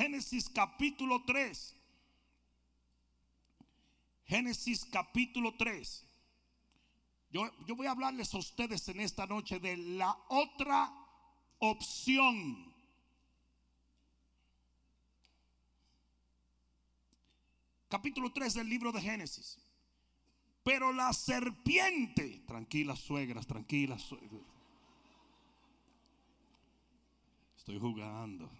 Génesis capítulo 3. Génesis capítulo 3. Yo, yo voy a hablarles a ustedes en esta noche de la otra opción. Capítulo 3 del libro de Génesis. Pero la serpiente, tranquilas suegras, tranquilas suegras. Estoy jugando.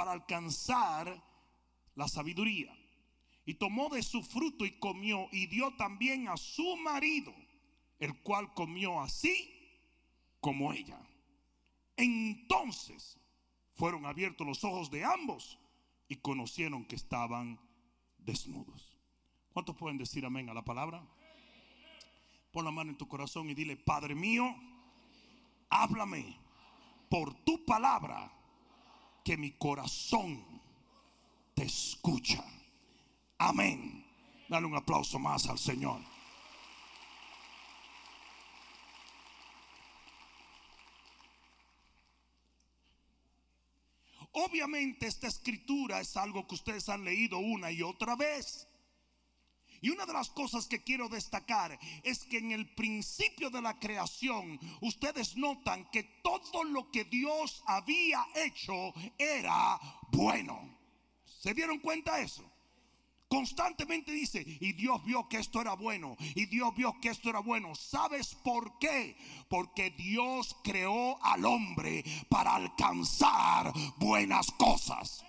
para alcanzar la sabiduría. Y tomó de su fruto y comió y dio también a su marido, el cual comió así como ella. Entonces fueron abiertos los ojos de ambos y conocieron que estaban desnudos. ¿Cuántos pueden decir amén a la palabra? Pon la mano en tu corazón y dile, Padre mío, háblame por tu palabra, que mi corazón te escucha. Amén. Dale un aplauso más al Señor. Obviamente esta escritura es algo que ustedes han leído una y otra vez. Y una de las cosas que quiero destacar es que en el principio de la creación ustedes notan que todo lo que Dios había hecho era bueno. ¿Se dieron cuenta de eso? Constantemente dice, y Dios vio que esto era bueno, y Dios vio que esto era bueno. ¿Sabes por qué? Porque Dios creó al hombre para alcanzar buenas cosas.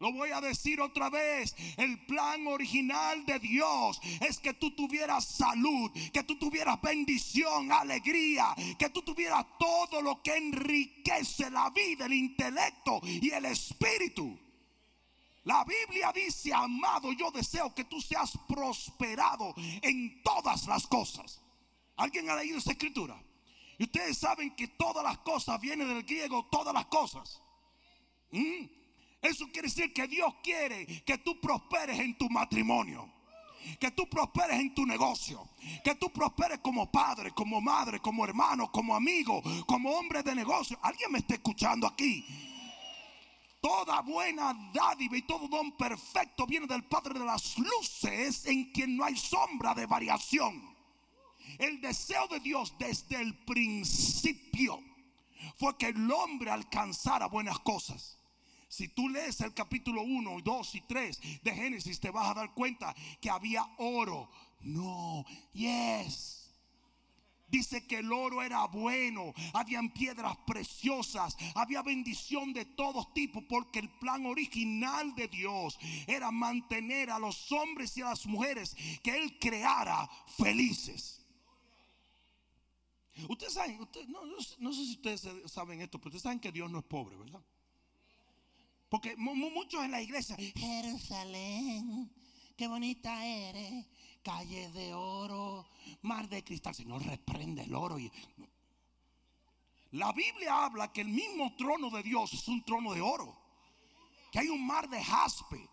Lo voy a decir otra vez. El plan original de Dios es que tú tuvieras salud, que tú tuvieras bendición, alegría, que tú tuvieras todo lo que enriquece la vida, el intelecto y el espíritu. La Biblia dice, amado, yo deseo que tú seas prosperado en todas las cosas. ¿Alguien ha leído esa escritura? Y ustedes saben que todas las cosas vienen del griego, todas las cosas. ¿Mm? Eso quiere decir que Dios quiere que tú prosperes en tu matrimonio. Que tú prosperes en tu negocio. Que tú prosperes como padre, como madre, como hermano, como amigo, como hombre de negocio. ¿Alguien me está escuchando aquí? Toda buena dádiva y todo don perfecto viene del Padre de las luces en quien no hay sombra de variación. El deseo de Dios desde el principio fue que el hombre alcanzara buenas cosas. Si tú lees el capítulo 1, 2 y 3 de Génesis, te vas a dar cuenta que había oro. No, yes Dice que el oro era bueno, habían piedras preciosas, había bendición de todos tipos, porque el plan original de Dios era mantener a los hombres y a las mujeres que Él creara felices. Ustedes saben, no, no, sé si ustedes saben esto, pero ustedes saben que Dios no es pobre, ¿verdad? Porque muchos en la iglesia, Jerusalén, qué bonita eres calle de oro, mar de cristal. Señor, reprende el oro. Y... La Biblia habla que el mismo trono de Dios es un trono de oro. Que hay un mar de jaspe.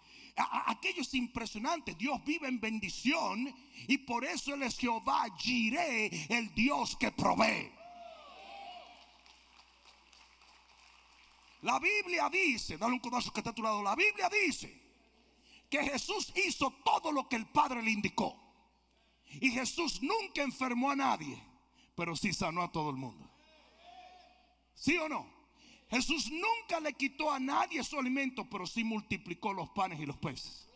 Aquello es impresionante. Dios vive en bendición y por eso Él es Jehová Jiré, el Dios que provee. La Biblia dice, dale un codazo que está a tu lado. La Biblia dice que Jesús hizo todo lo que el Padre le indicó. Y Jesús nunca enfermó a nadie, pero sí sanó a todo el mundo. ¿Sí o no? Jesús nunca le quitó a nadie su alimento, pero sí multiplicó los panes y los peces.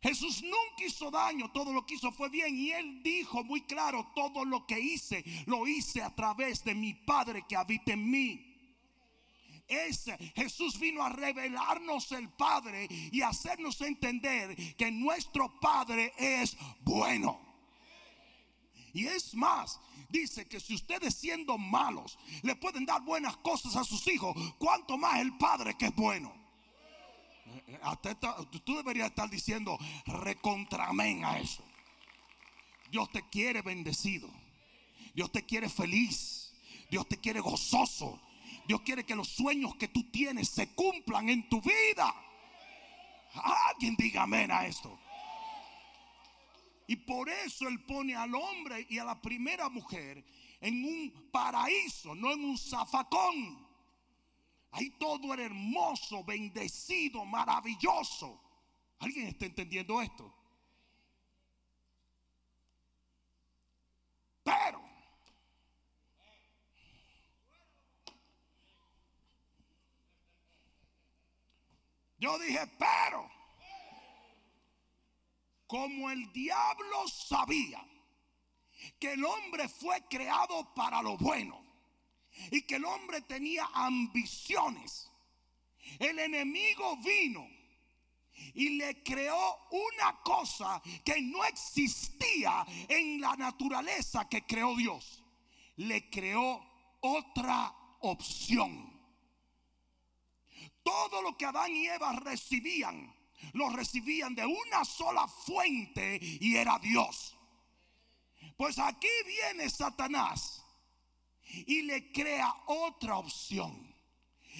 Jesús nunca hizo daño, todo lo que hizo fue bien. Y él dijo muy claro, todo lo que hice, lo hice a través de mi Padre que habita en mí. Ese Jesús vino a revelarnos el Padre y hacernos entender que nuestro Padre es bueno. Y es más, dice que si ustedes siendo malos le pueden dar buenas cosas a sus hijos, cuanto más el Padre que es bueno. tú deberías estar diciendo recontramen a eso. Dios te quiere bendecido. Dios te quiere feliz. Dios te quiere gozoso. Dios quiere que los sueños que tú tienes se cumplan en tu vida. Alguien diga amén a esto. Y por eso Él pone al hombre y a la primera mujer en un paraíso, no en un zafacón. Ahí todo era hermoso, bendecido, maravilloso. ¿Alguien está entendiendo esto? Pero, yo dije, pero, como el diablo sabía que el hombre fue creado para lo bueno y que el hombre tenía ambiciones, el enemigo vino y le creó una cosa que no existía en la naturaleza que creó Dios. Le creó otra opción. Todo lo que Adán y Eva recibían lo recibían de una sola fuente y era Dios. Pues aquí viene Satanás y le crea otra opción.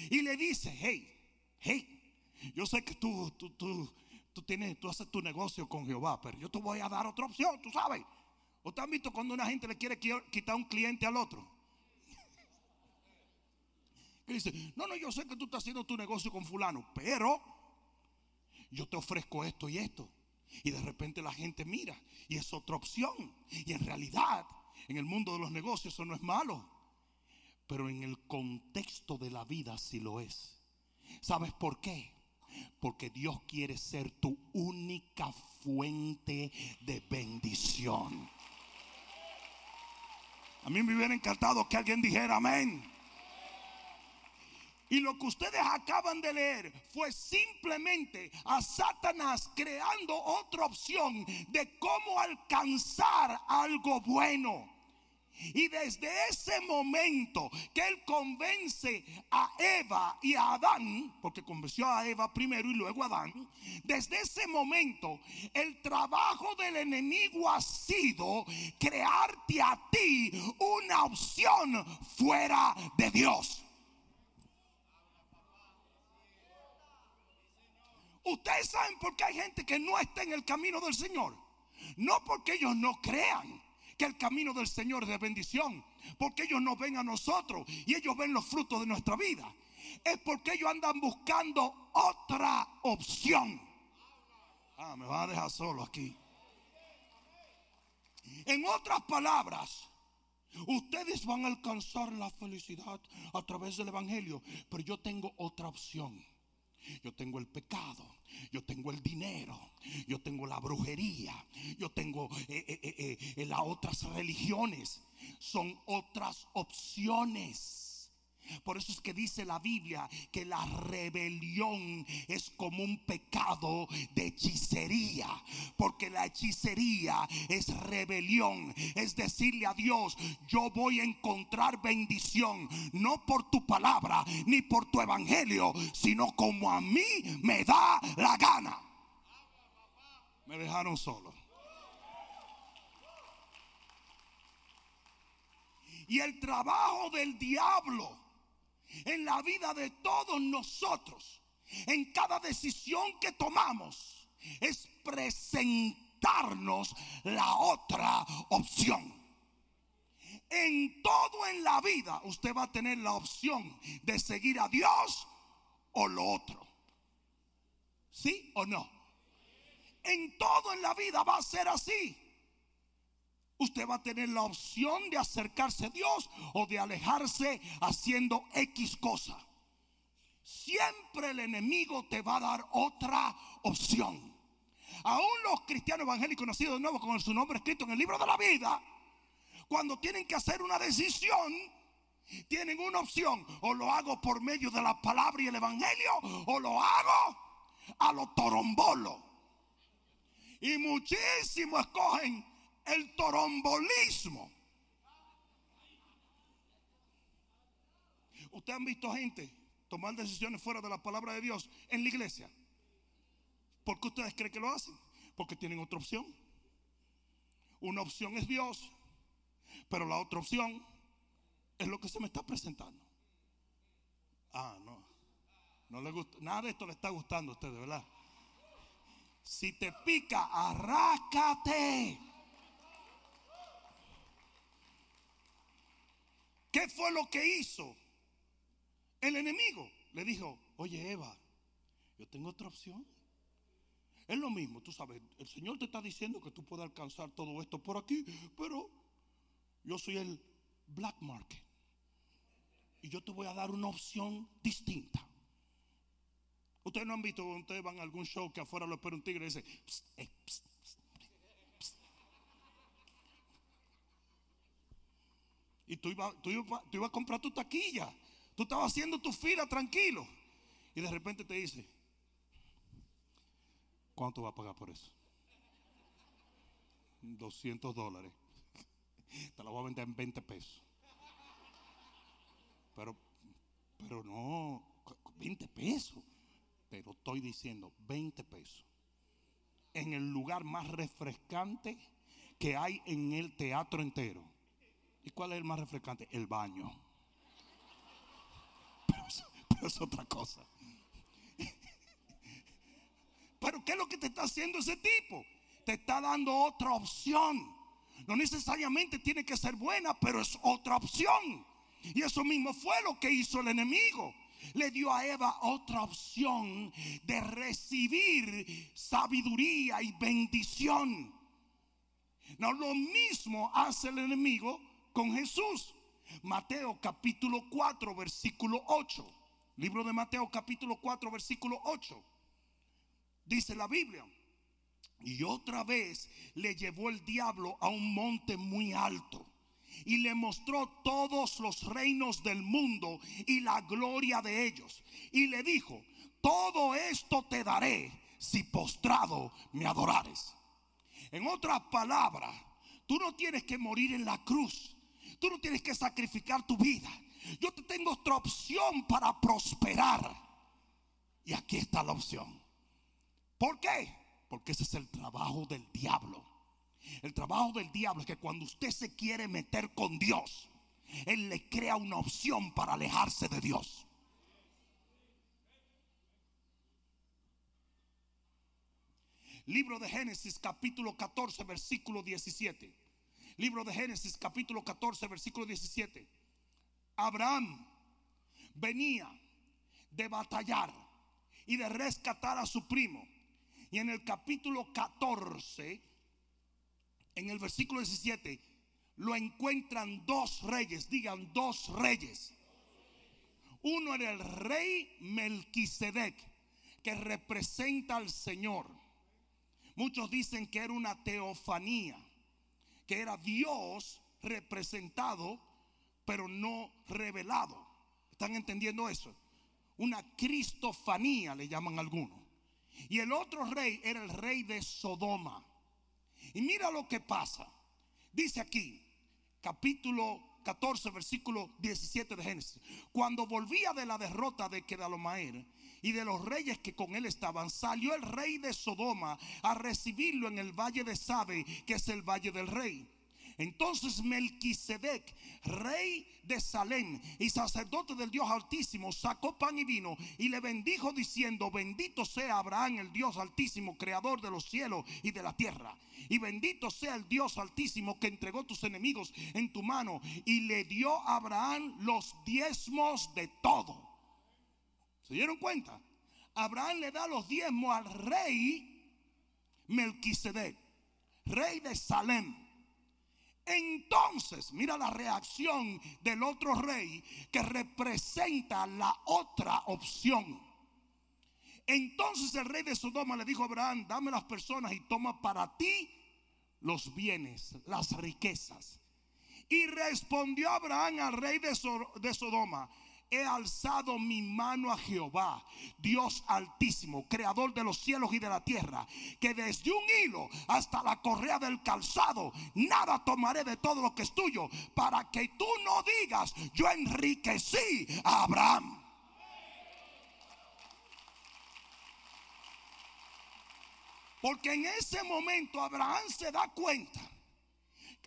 Y le dice, hey, hey, yo sé que tú, tú, tú, tú tienes, tú haces tu negocio con Jehová, pero yo te voy a dar otra opción, tú sabes. ¿O te han visto cuando una gente le quiere quitar un cliente al otro? Y dice, no, no, yo sé que tú estás haciendo tu negocio con fulano, pero yo te ofrezco esto y esto. Y de repente la gente mira y es otra opción. Y en realidad, en el mundo de los negocios eso no es malo. Pero en el contexto de la vida sí lo es. ¿Sabes por qué? Porque Dios quiere ser tu única fuente de bendición. A mí me hubiera encantado que alguien dijera amén. Y lo que ustedes acaban de leer fue simplemente a Satanás creando otra opción de cómo alcanzar algo bueno. Y desde ese momento que él convence a Eva y a Adán, porque convenció a Eva primero y luego a Adán, desde ese momento el trabajo del enemigo ha sido crearte a ti una opción fuera de Dios. Ustedes saben por qué hay gente que no está en el camino del Señor. No porque ellos no crean que el camino del Señor es de bendición. Porque ellos no ven a nosotros y ellos ven los frutos de nuestra vida. Es porque ellos andan buscando otra opción. Ah, me va a dejar solo aquí. En otras palabras, ustedes van a alcanzar la felicidad a través del Evangelio. Pero yo tengo otra opción. Yo tengo el pecado, yo tengo el dinero, yo tengo la brujería, yo tengo eh, eh, eh, las otras religiones. Son otras opciones. Por eso es que dice la Biblia que la rebelión es como un pecado de hechicería. Porque la hechicería es rebelión. Es decirle a Dios, yo voy a encontrar bendición. No por tu palabra ni por tu evangelio, sino como a mí me da la gana. Me dejaron solo. Y el trabajo del diablo en la vida de todos nosotros, en cada decisión que tomamos, es presentarnos la otra opción. En todo en la vida usted va a tener la opción de seguir a Dios o lo otro. ¿Sí o no? En todo en la vida va a ser así. Usted va a tener la opción de acercarse a Dios o de alejarse haciendo X cosa. Siempre el enemigo te va a dar otra opción. Aún los cristianos evangélicos nacidos de nuevo con su nombre escrito en el libro de la vida, cuando tienen que hacer una decisión, tienen una opción. O lo hago por medio de la palabra y el evangelio, o lo hago a lo torombolo. Y muchísimos escogen el torombolismo. Ustedes han visto gente tomar decisiones fuera de la palabra de Dios en la iglesia. ¿Por qué ustedes creen que lo hacen? Porque tienen otra opción. Una opción es Dios, pero la otra opción es lo que se me está presentando. Ah, no. No le gusta. Nada de esto le está gustando a ustedes, ¿verdad? Si te pica, arrácate. ¿Qué fue lo que hizo el enemigo? Le dijo, oye Eva, yo tengo otra opción. Es lo mismo, tú sabes, el Señor te está diciendo que tú puedes alcanzar todo esto por aquí, pero yo soy el black market. Y yo te voy a dar una opción distinta. Ustedes no han visto ustedes van a algún show que afuera lo espera un tigre y dice, eh, y tú ibas, tú, tú ibas a comprar tu taquilla. Tú estabas haciendo tu fila tranquilo. Y de repente te dice, ¿cuánto va a pagar por eso? 200 dólares. Te la voy a vender en 20 pesos. Pero, pero no, 20 pesos. Pero estoy diciendo 20 pesos. En el lugar más refrescante que hay en el teatro entero. ¿Y cuál es el más refrescante? El baño. Pero, es otra cosa. Pero ¿qué es lo que te está haciendo ese tipo? Te está dando otra opción. No necesariamente tiene que ser buena, pero es otra opción. Y eso mismo fue lo que hizo el enemigo. Le dio a Eva otra opción de recibir sabiduría y bendición. No, lo mismo hace el enemigo con Jesús. Mateo capítulo 4, versículo 8. Libro de Mateo capítulo 4, versículo 8. Dice la Biblia. Y otra vez le llevó el diablo a un monte muy alto y le mostró todos los reinos del mundo y la gloria de ellos. Y le dijo, todo esto te daré si postrado me adorares. En otras palabras, tú no tienes que morir en la cruz. Tú no tienes que sacrificar tu vida. Yo te tengo otra opción para prosperar. Y aquí está la opción. ¿Por qué? Porque ese es el trabajo del diablo. El trabajo del diablo es que cuando usted se quiere meter con Dios, Él le crea una opción para alejarse de Dios. Libro de Génesis capítulo 14 versículo 17. Libro de Génesis capítulo 14 versículo 17. Abraham venía de batallar y de rescatar a su primo. Y en el capítulo 14 en el versículo 17, lo encuentran dos reyes, digan dos reyes. Uno era el rey Melquisedec, que representa al Señor. Muchos dicen que era una teofanía, que era Dios representado, pero no revelado. ¿Están entendiendo eso? Una cristofanía le llaman algunos. Y el otro rey era el rey de Sodoma. Y mira lo que pasa. Dice aquí, capítulo 14, versículo 17 de Génesis. Cuando volvía de la derrota de Kedalomaer y de los reyes que con él estaban, salió el rey de Sodoma a recibirlo en el valle de Sabe, que es el valle del rey. Entonces Melquisedec, rey de Salem y sacerdote del Dios Altísimo, sacó pan y vino y le bendijo diciendo, bendito sea Abraham, el Dios Altísimo, creador de los cielos y de la tierra. Y bendito sea el Dios Altísimo que entregó tus enemigos en tu mano y le dio a Abraham los diezmos de todo. ¿Se dieron cuenta? Abraham le da los diezmos al rey Melquisedec, rey de Salem. Entonces, mira la reacción del otro rey que representa la otra opción. Entonces el rey de Sodoma le dijo a Abraham, dame las personas y toma para ti los bienes, las riquezas. Y respondió Abraham al rey de, Sodoma, he alzado mi mano a Jehová, Dios altísimo, creador de los cielos y de la tierra, que desde un hilo hasta la correa del calzado, nada tomaré de todo lo que es tuyo, para que tú no digas, yo enriquecí a Abraham. Porque en ese momento Abraham se da cuenta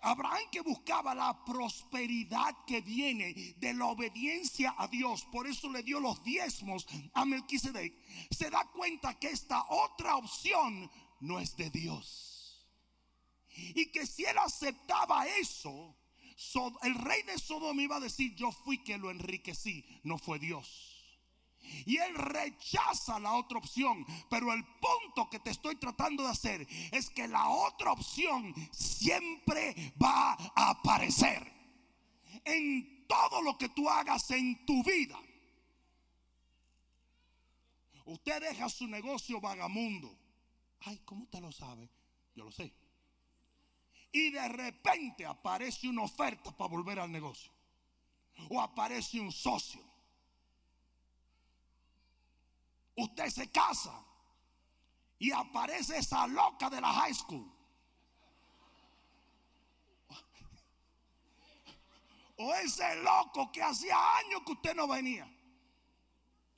Abraham que buscaba la prosperidad que viene de la obediencia a Dios, por eso le dio los diezmos a Melquisedec, se da cuenta que esta otra opción no es de Dios. Y que si él aceptaba eso, el rey de Sodoma iba a decir, yo fui que lo enriquecí, no fue Dios. Y él rechaza la otra opción. Pero el punto que te estoy tratando de hacer es que la otra opción siempre va a aparecer. En todo lo que tú hagas en tu vida. Usted deja su negocio vagamundo. Ay, ¿cómo usted lo sabe? Yo lo sé. Y de repente aparece una oferta para volver al negocio. O aparece un socio usted se casa y aparece esa loca de la high school. O ese loco que hacía años que usted no venía.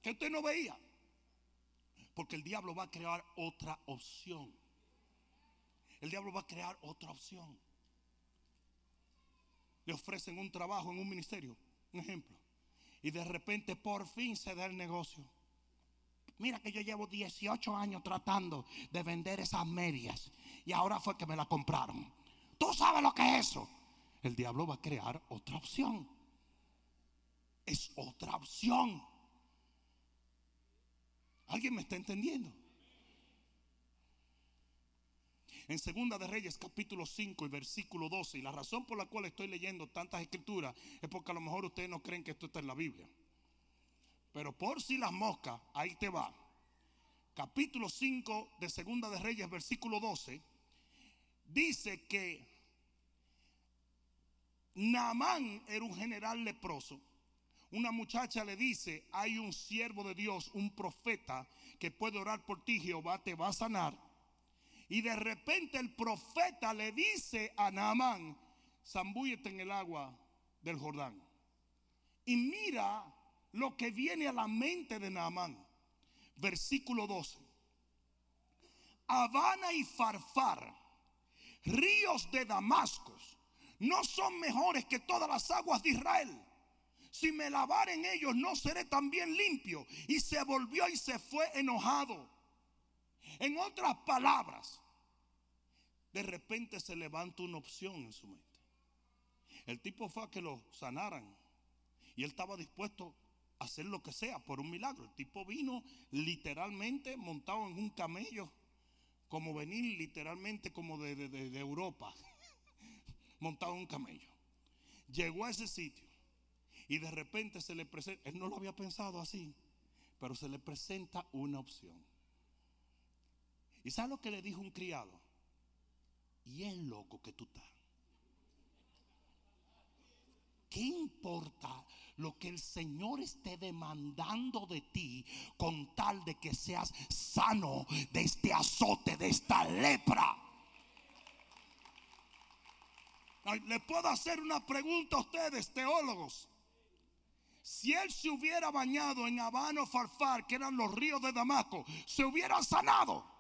Que usted no veía. Porque el diablo va a crear otra opción. El diablo va a crear otra opción. Le ofrecen un trabajo en un ministerio, un ejemplo. Y de repente por fin se da el negocio. Mira que yo llevo 18 años tratando de vender esas medias y ahora fue que me la compraron. ¿Tú sabes lo que es eso? El diablo va a crear otra opción. Es otra opción. ¿Alguien me está entendiendo? En Segunda de Reyes capítulo 5 y versículo 12, y la razón por la cual estoy leyendo tantas escrituras es porque a lo mejor ustedes no creen que esto está en la Biblia. Pero por si las moscas, ahí te va. Capítulo 5 de Segunda de Reyes, versículo 12, dice que Naamán era un general leproso. Una muchacha le dice, hay un siervo de Dios, un profeta, que puede orar por ti, Jehová te va a sanar. Y de repente el profeta le dice a Naamán, zambúyete en el agua del Jordán. Y mira lo que viene a la mente de Naamán. Versículo 12. Habana y Farfar, ríos de Damasco, no son mejores que todas las aguas de Israel. Si me lavar en ellos, no seré también limpio. Y se volvió y se fue enojado. En otras palabras, de repente se levanta una opción en su mente. El tipo fue a que lo sanaran. Y él estaba dispuesto hacer lo que sea por un milagro. El tipo vino literalmente montado en un camello, como venir literalmente como de, de Europa, montado en un camello. Llegó a ese sitio y de repente se le presenta, él no lo había pensado así, pero se le presenta una opción. ¿Y sabe lo que le dijo un criado? Y es loco que tú estás. ¿Qué importa lo que el Señor esté demandando de ti con tal de que seas sano de este azote, de esta lepra? Le puedo hacer una pregunta a ustedes, teólogos. Si él se hubiera bañado en Habano Farfar, que eran los ríos de Damasco, se hubiera sanado.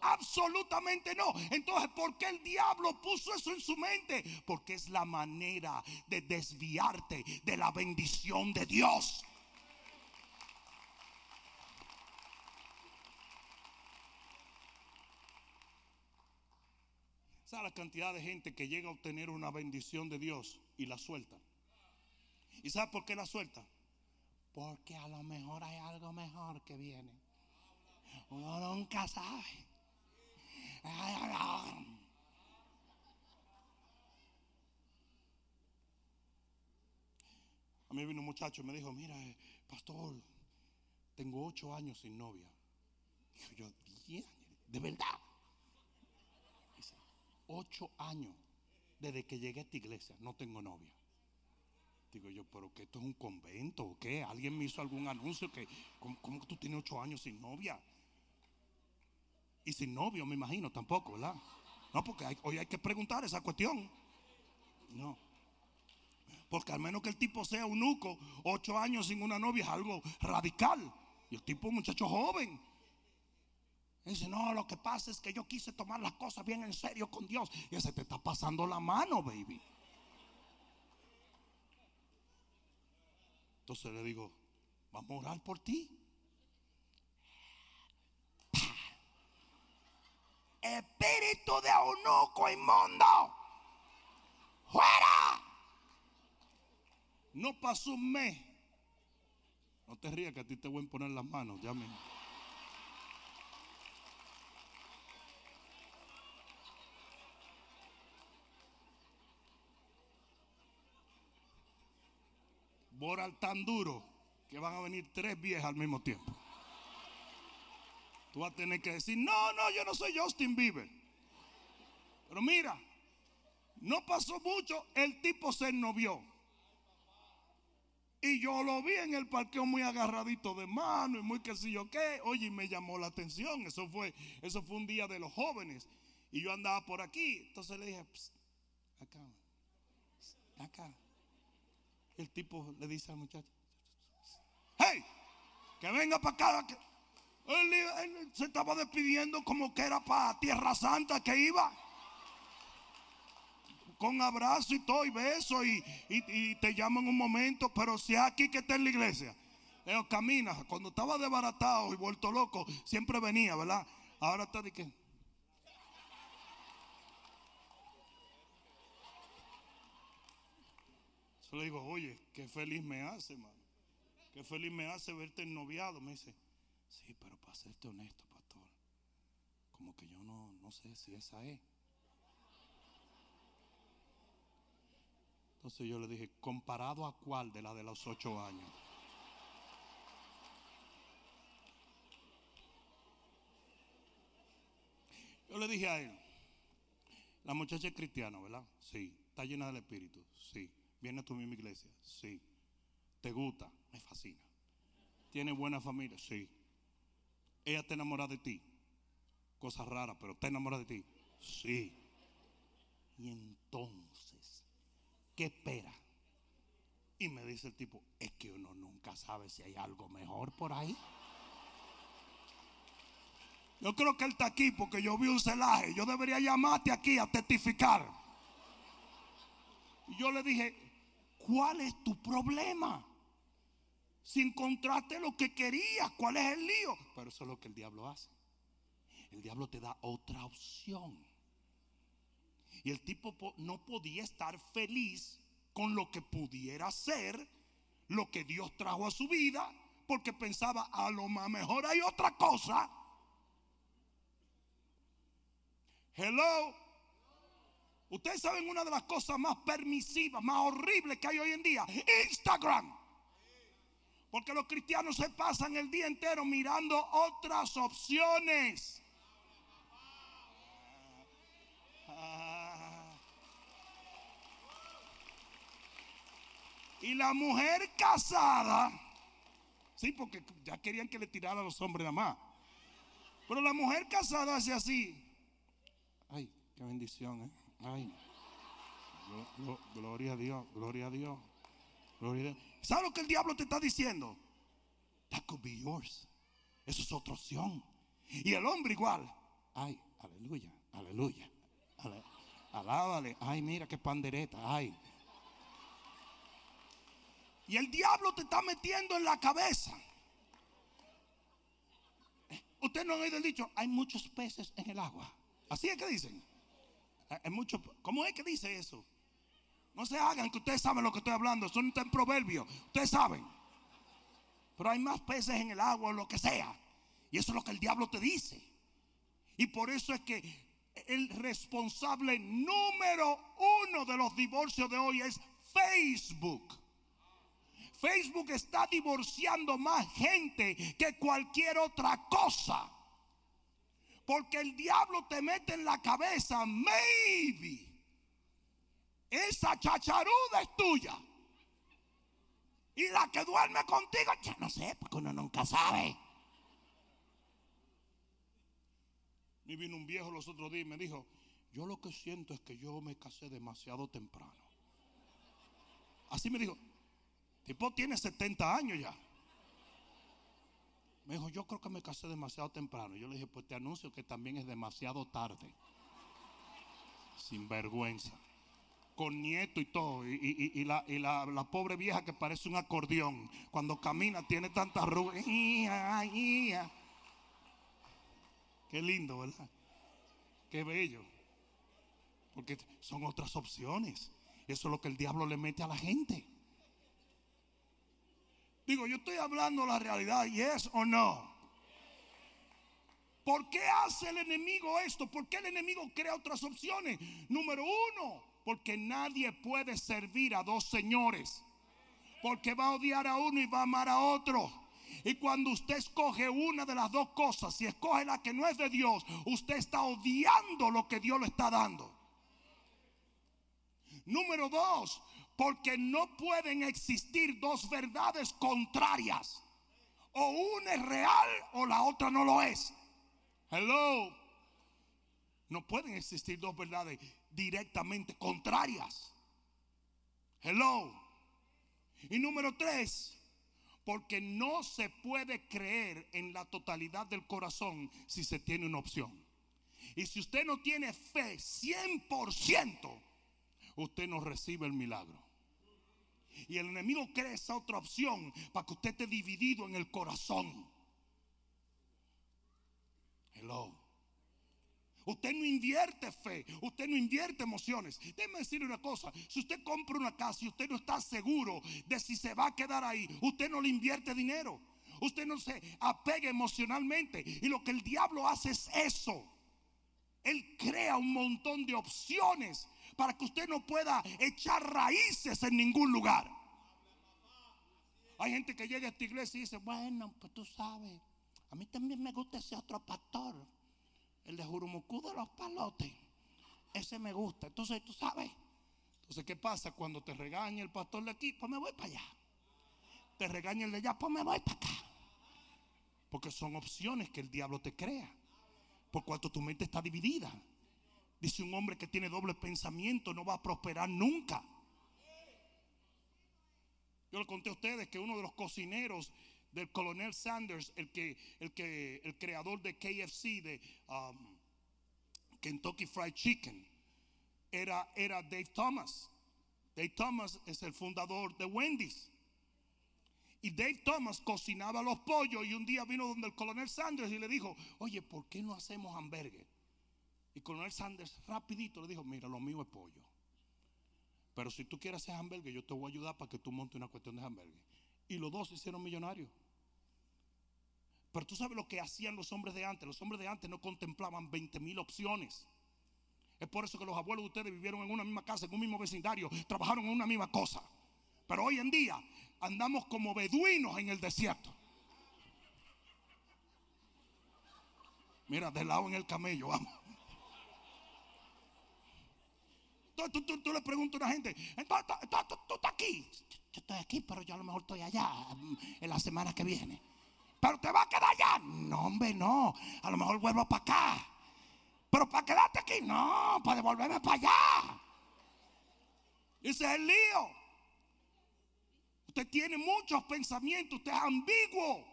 Absolutamente no. Entonces, ¿por qué el diablo puso eso en su mente? Porque es la manera de desviarte de la bendición de Dios. ¿Sabe la cantidad de gente que llega a obtener una bendición de Dios y la suelta? ¿Y sabe por qué la suelta? Porque a lo mejor hay algo mejor que viene. Uno nunca sabe. A mí vino un muchacho y me dijo, mira, eh, pastor, tengo ocho años sin novia. Y yo, de verdad. Dice, ocho años desde que llegué a esta iglesia, no tengo novia. Digo yo, pero que esto es un convento o qué? ¿Alguien me hizo algún anuncio que, ¿cómo, que tú tienes ocho años sin novia? Y sin novio, me imagino, tampoco, ¿verdad? No, porque hoy hay que preguntar esa cuestión. No. Porque al menos que el tipo sea un nuco, ocho años sin una novia es algo radical. Y el tipo muchacho joven. Dice, no, lo que pasa es que yo quise tomar las cosas bien en serio con Dios. Y ese te está pasando la mano, baby. Entonces le digo, vamos a orar por ti. Espíritu de eunuco inmundo. ¡Fuera! No pasó un mes. No te rías que a ti te voy a poner las manos. Ya mismo. Boral tan duro que van a venir tres viejas al mismo tiempo. Tú vas a tener que decir, no, no, yo no soy Justin Bieber. Pero mira, no pasó mucho, el tipo se ennovió. Y yo lo vi en el parqueo muy agarradito de mano y muy que si yo qué. Oye, y me llamó la atención. Eso fue, eso fue un día de los jóvenes. Y yo andaba por aquí. Entonces le dije, "Psst, acá, acá. El tipo le dice al muchacho, hey, que venga para acá. Que-". Él, se estaba despidiendo como que era para Tierra Santa que iba con abrazo y todo y beso y, y- y te llamo en un momento, pero si aquí que está en la iglesia, camina. Cuando estaba desbaratado y vuelto loco, siempre venía, ¿verdad? Ahora está de que. Yo le digo, oye, qué feliz me hace, mano. Qué feliz me hace verte ennoviado. Me dice, sí, pero para serte honesto, pastor, como que yo no, no sé si esa es. Entonces yo le dije, ¿comparado a cuál de la de los ocho años? Yo le dije a él, la muchacha es cristiana, ¿verdad? Sí. ¿Está llena del Espíritu? Sí. ¿Viene a tu misma iglesia? Sí. ¿Te gusta? Me fascina. ¿Tiene buena familia? Sí. ¿Ella está enamorada de ti? Cosa rara, pero ¿está enamorada de ti? Sí. Y entonces, ¿qué espera? Y me dice el tipo, es que uno nunca sabe si hay algo mejor por ahí. Yo creo que él está aquí porque yo vi un celaje. Yo debería llamarte aquí a testificar. Y yo le dije, ¿cuál es tu problema? Si encontraste lo que querías, ¿cuál es el lío? Pero eso es lo que el diablo hace. El diablo te da otra opción. Y el tipo po- no podía estar feliz con lo que pudiera ser, lo que Dios trajo a su vida, porque pensaba, a lo mejor hay otra cosa. Hello. Ustedes saben una de las cosas más permisivas, más horribles que hay hoy en día. Instagram. Porque los cristianos se pasan el día entero mirando otras opciones. Y la mujer casada, sí, porque ya querían que le tirara a los hombres nada más. Pero la mujer casada hace así. Ay, qué bendición, ¿eh? Ay. Glo- glo- Gloria a Dios, gloria a Dios. Gloria a Dios. ¿Sabes lo que el diablo te está diciendo? That could be yours. Eso es otra opción. Y el hombre igual. Ay, aleluya, aleluya. Ale- Alábale. Ay, mira qué pandereta. Ay. Y el diablo te está metiendo en la cabeza. Usted no ha oído el dicho, hay muchos peces en el agua. Así es que dicen. Hay mucho, ¿Cómo es que dice eso? No se hagan que ustedes saben lo que estoy hablando. Eso no está en proverbio. Ustedes saben. Pero hay más peces en el agua o lo que sea. Y eso es lo que el diablo te dice. Y por eso es que el responsable número uno de los divorcios de hoy es Facebook. Facebook está divorciando más gente que cualquier otra cosa. Porque el diablo te mete en la cabeza, maybe, esa chacharuda es tuya. Y la que duerme contigo, ya no sé, porque uno nunca sabe. Me vino un viejo los otros días y me dijo, yo lo que siento es que yo me casé demasiado temprano. Así me dijo, tipo tiene 70 años ya. Me dijo, yo creo que me casé demasiado temprano. Yo le dije, pues te anuncio que también es demasiado tarde. Sin vergüenza. Con nieto y todo. Y, la, pobre vieja que parece un acordeón. Cuando camina tiene tanta arrugas. Qué lindo, ¿verdad? Qué bello. Porque son otras opciones. Eso es lo que el diablo le mete a la gente. Digo, yo estoy hablando la realidad, ¿yes o no? ¿Por qué hace el enemigo esto? ¿Por qué el enemigo crea otras opciones? Número uno, porque nadie puede servir a dos señores. Porque va a odiar a uno y va a amar a otro. Y cuando usted escoge una de las dos cosas, si escoge la que no es de Dios, usted está odiando lo que Dios le está dando. Número dos, porque no pueden existir dos verdades contrarias. O una es real o la otra no lo es. Hello. No pueden existir dos verdades directamente contrarias. Hello. Y número tres, porque no se puede creer en la totalidad del corazón si se tiene una opción. Y si usted no tiene fe 100%, usted no recibe el milagro. Y el enemigo crea esa otra opción para que usted esté dividido en el corazón. Hello. Usted no invierte fe, usted no invierte emociones. Déjeme decirle una cosa, si usted compra una casa y usted no está seguro de si se va a quedar ahí, usted no le invierte dinero. Usted no se apega emocionalmente. Y lo que el diablo hace es eso. Él crea un montón de opciones para que usted no pueda echar raíces en ningún lugar. Hay gente que llega a esta iglesia y dice, bueno, pues tú sabes, a mí también me gusta ese otro pastor el de Jurumucú de los palotes. Ese me gusta. Entonces, tú sabes. Entonces, ¿qué pasa? Cuando te regaña el pastor de aquí, pues me voy para allá. Te regaña el de allá, pues me voy para acá. Porque son opciones que el diablo te crea. Por cuanto tu mente está dividida. Dice un hombre que tiene doble pensamiento no va a prosperar nunca. Yo le conté a ustedes que uno de los cocineros del coronel Sanders, el que, el que, el creador de KFC, de um, Kentucky Fried Chicken, era, era Dave Thomas. Dave Thomas es el fundador de Wendy's. Y Dave Thomas cocinaba los pollos y un día vino donde el coronel Sanders y le dijo, oye, ¿por qué no hacemos hamburgues? Y el coronel Sanders rapidito le dijo, mira, lo mío es pollo. Pero si tú quieres hacer hamburgues, yo te voy a ayudar para que tú montes una cuestión de hamburgues. Y los dos se hicieron millonarios. Pero tú sabes lo que hacían los hombres de antes. Los hombres de antes no contemplaban 20 mil opciones. Es por eso que los abuelos de ustedes vivieron en una misma casa, en un mismo vecindario, trabajaron en una misma cosa. Pero hoy en día andamos como beduinos en el desierto. Mira, de lado en el camello, vamos. Tú, le preguntas a una gente, tú estás aquí yo estoy aquí, pero yo a lo mejor estoy allá mm, en la semana que viene. Pero te va a quedar allá. No, hombre, no. A lo mejor vuelvo para acá. Pero para quedarte aquí, no, para devolverme para allá. Ese es el lío. Usted tiene muchos pensamientos, usted es ambiguo.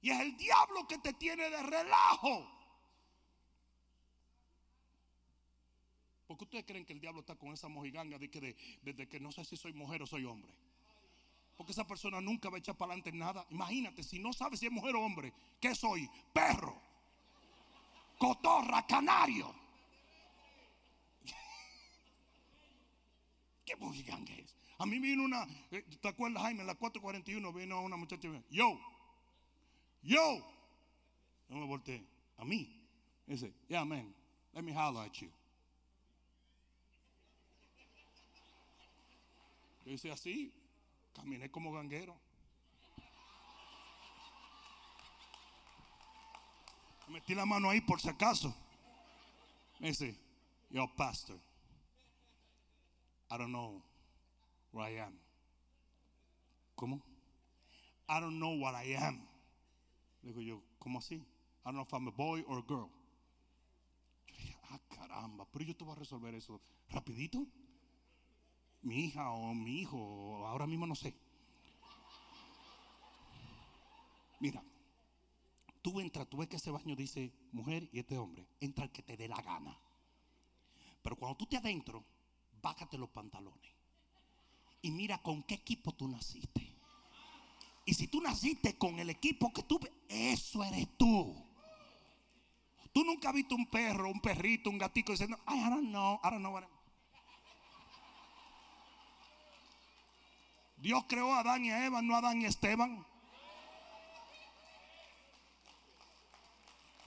Y es el diablo que te tiene de relajo. ¿Por qué ustedes creen que el diablo está con esa mojiganga de que desde que no sé si soy mujer o soy hombre? Porque esa persona nunca va a echar para adelante nada. Imagínate, si no sabe si es mujer o hombre, ¿qué soy? Perro, cotorra, canario. ¿Qué mojiganga es? A mí vino una, eh, ¿te acuerdas Jaime? En la 441 vino una muchacha y me yo, yo. No me volteé. A mí. Dice, yeah man, let me holler at you. Yo hice así. Caminé como ganguero. Metí la mano ahí por si acaso. Me dice, yo pastor, I don't know where I am. ¿Cómo? I don't know what I am. Le digo yo, ¿cómo así? I don't know if I'm a boy or a girl. Yo dije, ah, caramba, pero yo te voy a resolver eso rapidito. Mi hija o mi hijo, ahora mismo no sé. Mira, tú entras, tú ves que ese baño dice mujer y este hombre, entra el que te dé la gana. Pero cuando tú te adentro, bájate los pantalones y mira con qué equipo tú naciste. Y si tú naciste con el equipo que tú, eso eres tú. Tú nunca has visto un perro, un perrito, un gatito diciendo, I don't know, I don't know what Dios creó a Adán y a Eva, no a Adán y a Esteban.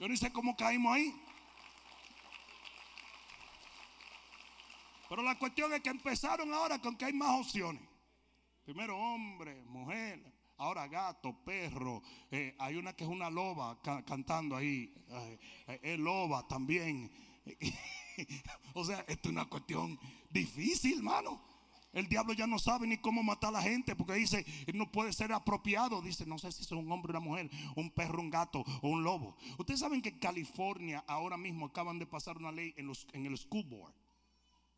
Yo no sé cómo caímos ahí. Pero la cuestión es que empezaron ahora con que hay más opciones. Primero hombre, mujer, ahora gato, perro. Eh, hay una que es una loba cantando ahí. Eh, es loba también. o sea, esto es una cuestión difícil, hermano. El diablo ya no sabe ni cómo matar a la gente porque dice, no puede ser apropiado. Dice, no sé si es un hombre, una mujer, un perro, un gato o un lobo. Ustedes saben que en California ahora mismo acaban de pasar una ley en, el school board.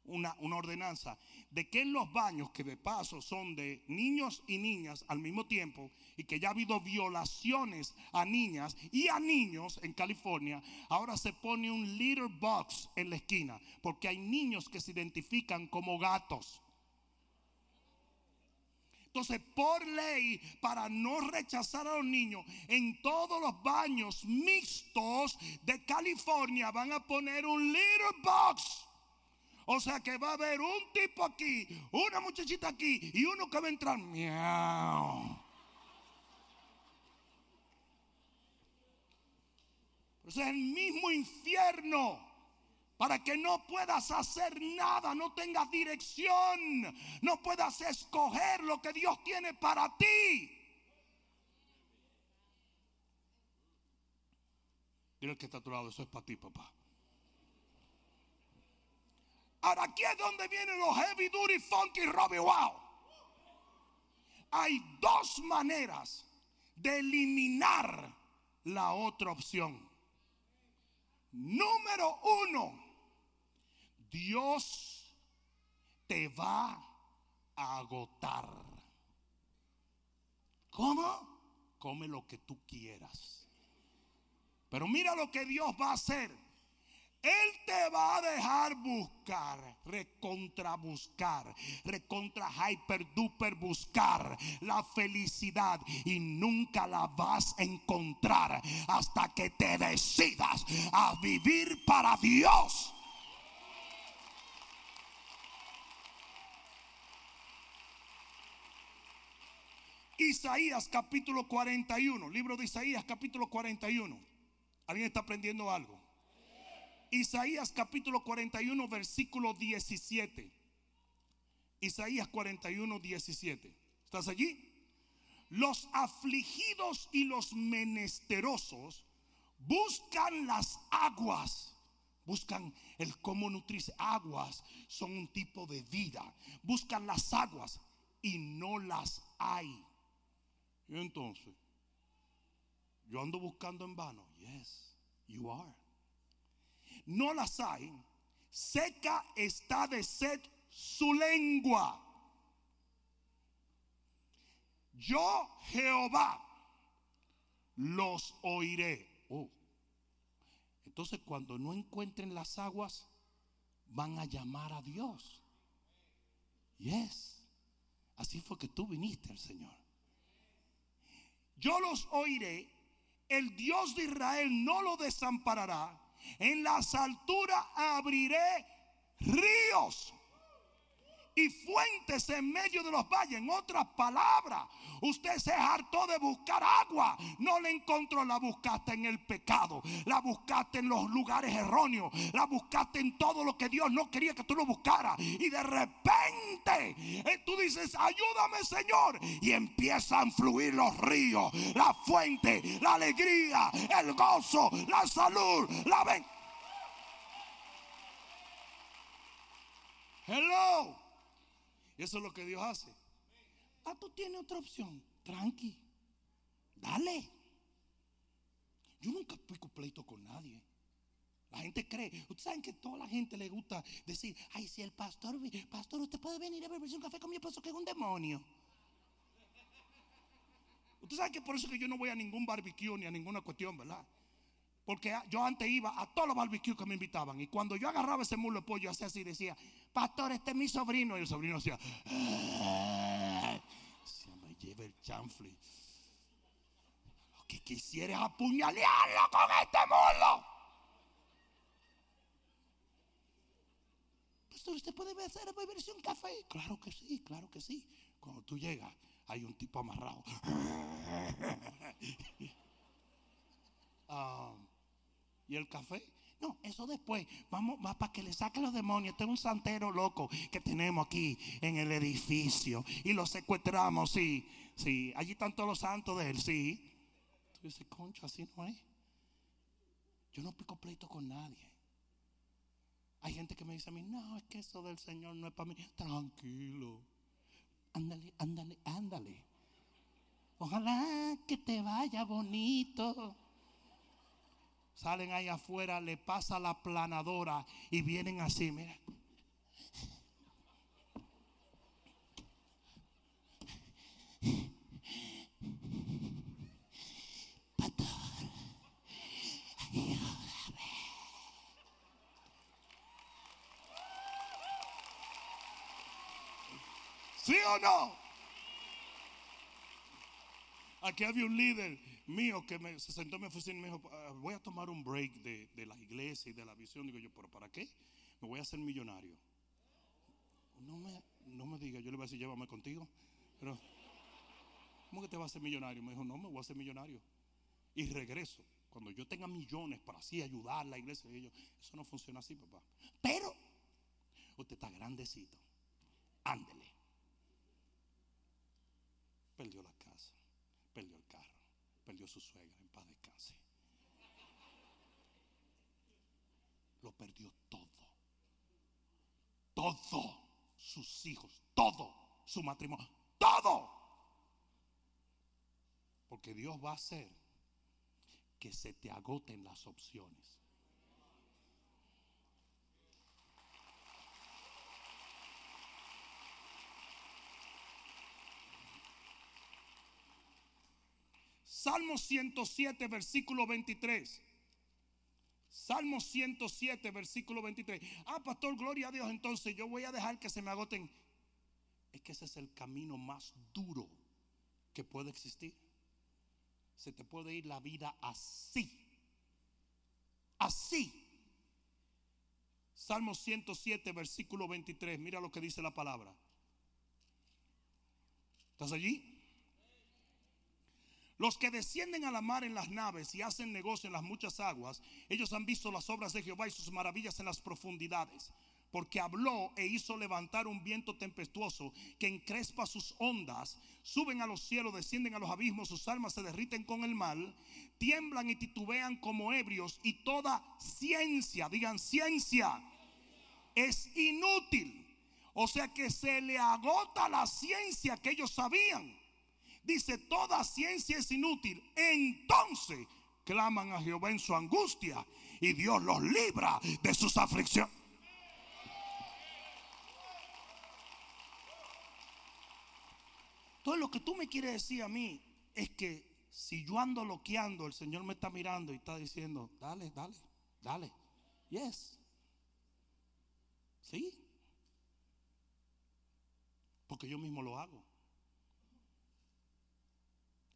Una, una, ordenanza de que en los baños que de paso son de niños y niñas al mismo tiempo y que ya ha habido violaciones a niñas y a niños en California, ahora se pone un litter box en la esquina porque hay niños que se identifican como gatos. Entonces, por ley, para no rechazar a los niños, en todos los baños mixtos de California van a poner un little box. O sea que va a haber un tipo aquí, una muchachita aquí y uno que va a entrar. Miau. O sea, el mismo infierno para que no puedas hacer nada, no tengas dirección, no puedas escoger lo que Dios tiene para ti. Dile que está a tu lado, eso es para ti, papá. Ahora aquí es donde vienen los heavy duty, funky, Robbie Wow. Hay dos maneras de eliminar la otra opción. Número uno Dios te va a agotar. ¿Cómo? Come lo que tú quieras. Pero mira lo que Dios va a hacer. Él te va a dejar buscar, recontra buscar, recontra hyper duper buscar la felicidad y nunca la vas a encontrar hasta que te decidas a vivir para Dios. Isaías capítulo 41, libro de Isaías capítulo 41. ¿Alguien está aprendiendo algo? Isaías capítulo 41, versículo 17. Isaías 41, 17. ¿Estás allí? Los afligidos y los menesterosos buscan las aguas. Buscan el cómo nutrirse. Aguas son un tipo de vida. Buscan las aguas y no las hay. Y entonces, yo ando buscando en vano. Yes, you are. No las hay. Seca está de sed su lengua. Yo, Jehová, los oiré. Oh. Entonces, cuando no encuentren las aguas, van a llamar a Dios. Yes. Así fue que tú viniste al Señor yo los oiré, el Dios de Israel no lo desamparará, en las alturas abriré ríos y fuentes en medio de los valles. En otras palabras, usted se hartó de buscar agua. No la encontró, la buscaste en el pecado. La buscaste en los lugares erróneos. La buscaste en todo lo que Dios no quería que tú lo buscaras. Y de repente eh, tú dices, ayúdame Señor. Y empiezan a fluir los ríos, la fuente, la alegría, el gozo, la salud, la ven. Hello. Eso es lo que Dios hace. Ah, tú tienes otra opción. Tranqui. Dale. Yo nunca pico pleito con nadie. La gente cree, ustedes saben que toda la gente le gusta decir, ay, si el pastor, pastor, usted puede venir a beberse un café con mi esposo que es un demonio. Usted sabe que por eso que yo no voy a ningún barbecue ni a ninguna cuestión, ¿verdad? Porque yo antes iba a todos los barbecues que me invitaban. Y cuando yo agarraba ese mulo de pollo, hacía así, decía, pastor, este es mi sobrino. Y el sobrino decía, se me lleva el chanfle. Lo que quisiera es apuñalearlo con este mulo. Pastor, ¿usted puede hacer beberse un café? Claro que sí, claro que sí. Cuando tú llegas, hay un tipo amarrado. um, ¿Y el café? No, eso después. Vamos, va para que le saque los demonios. Este es un santero loco que tenemos aquí en el edificio. Y lo secuestramos, sí. Sí. Allí están todos los santos de él, sí. Tú dices, concha, así no es. Yo no pico pleito con nadie. Hay gente que me dice a mí, no, es que eso del Señor no es para mí. Tranquilo. Ándale, ándale, ándale. Ojalá que te vaya bonito. Salen ahí afuera, le pasa la planadora y vienen así, mira. ¿Sí o no? Aquí había un líder mío que me, se sentó en mi oficina y me dijo, ah, voy a tomar un break de, la iglesia y de la visión. Digo yo, ¿pero para qué? Me voy a hacer millonario. No me, no me diga, yo le voy a decir, llévame contigo. Pero, ¿cómo que te vas a hacer millonario? Me dijo, no, me voy a hacer millonario. Y regreso. Cuando yo tenga millones para así ayudar a la iglesia, y eso no funciona así, papá. Pero, usted está grandecito. Ándele. Perdió la casa, perdió el carro perdió su suegra, en paz descanse. Lo perdió todo. Todo. Sus hijos, todo. Su matrimonio, todo. Porque Dios va a hacer que se te agoten las opciones. Salmo 107, versículo 23. Salmo 107, versículo 23. Ah, pastor, gloria a Dios. Entonces yo voy a dejar que se me agoten. Es que ese es el camino más duro que puede existir. Se te puede ir la vida así. Así. Salmo 107, versículo 23. Mira lo que dice la palabra. ¿Estás allí? Los que descienden a la mar en las naves y hacen negocio en las muchas aguas, ellos han visto las obras de Jehová y sus maravillas en las profundidades. Porque habló e hizo levantar un viento tempestuoso que encrespa sus ondas, suben a los cielos, descienden a los abismos, sus almas se derriten con el mal, tiemblan y titubean como ebrios y toda ciencia, digan ciencia, es inútil. O sea que se le agota la ciencia que ellos sabían dice, toda ciencia es inútil. Entonces claman a Jehová en su angustia y Dios los libra de sus aflicciones. Todo lo que tú me quieres decir a mí es que si yo ando loqueando, el Señor me está mirando y está diciendo, dale, dale, dale. Yes. Sí. Porque yo mismo lo hago.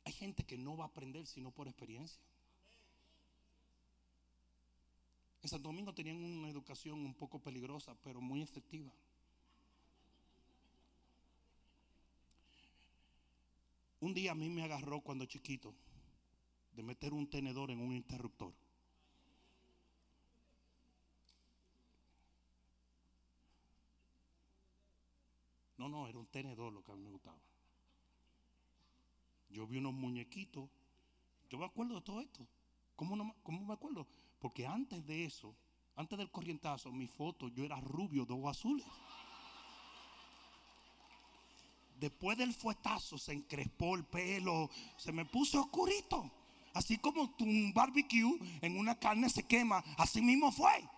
Hay gente que no va a aprender sino por experiencia. En Santo Domingo tenían una educación un poco peligrosa, pero muy efectiva. Un día a mí me agarró cuando chiquito de meter un tenedor en un interruptor. No, no, era un tenedor lo que a mí me gustaba. Yo vi unos muñequitos. Yo me acuerdo de todo esto. ¿Cómo, no, cómo me acuerdo? Porque antes de eso, antes del corrientazo, mi foto, yo era rubio de ojos azules. Después del fuetazo se encrespó el pelo, se me puso oscurito. Así como un barbecue en una carne se quema, así mismo fue.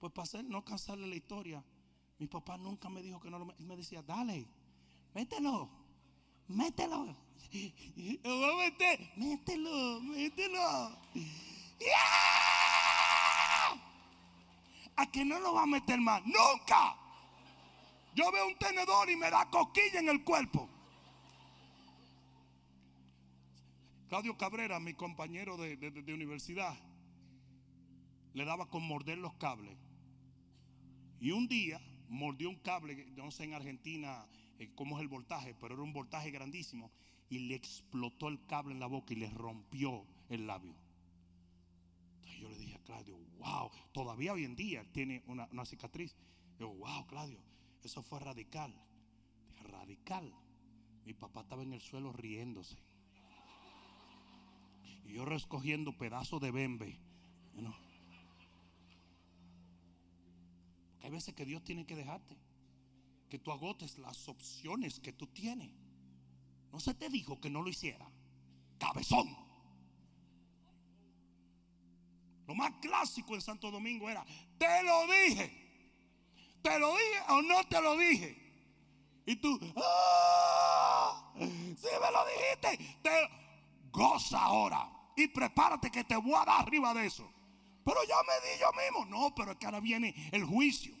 Pues para no cansarle la historia, mi papá nunca me dijo que no lo Él me decía, dale, mételo, mételo. Lo voy a meter, mételo, mételo. ¿A que no lo va a meter más? Nunca. Yo veo un tenedor y me da coquilla en el cuerpo. Claudio Cabrera, mi compañero de, universidad, le daba con morder los cables. Y un día mordió un cable, no sé en Argentina eh, cómo es el voltaje, pero era un voltaje grandísimo. Y le explotó el cable en la boca y le rompió el labio. Entonces yo le dije a Claudio, wow, todavía hoy en día tiene una, una cicatriz. Yo, wow, Claudio, eso fue radical. radical. Mi papá estaba en el suelo riéndose. Y yo recogiendo pedazos de bembe. Porque hay veces que Dios tiene que dejarte. Que tú agotes las opciones que tú tienes. No se te dijo que no lo hiciera. Cabezón. Lo más clásico en Santo Domingo era, te lo dije. ¿Te lo dije o no te lo dije? Y tú, ¡Ah! Si me lo dijiste, te goza ahora y prepárate que te voy a dar arriba de eso. Pero ya me di yo mismo. No, pero es que ahora viene el juicio.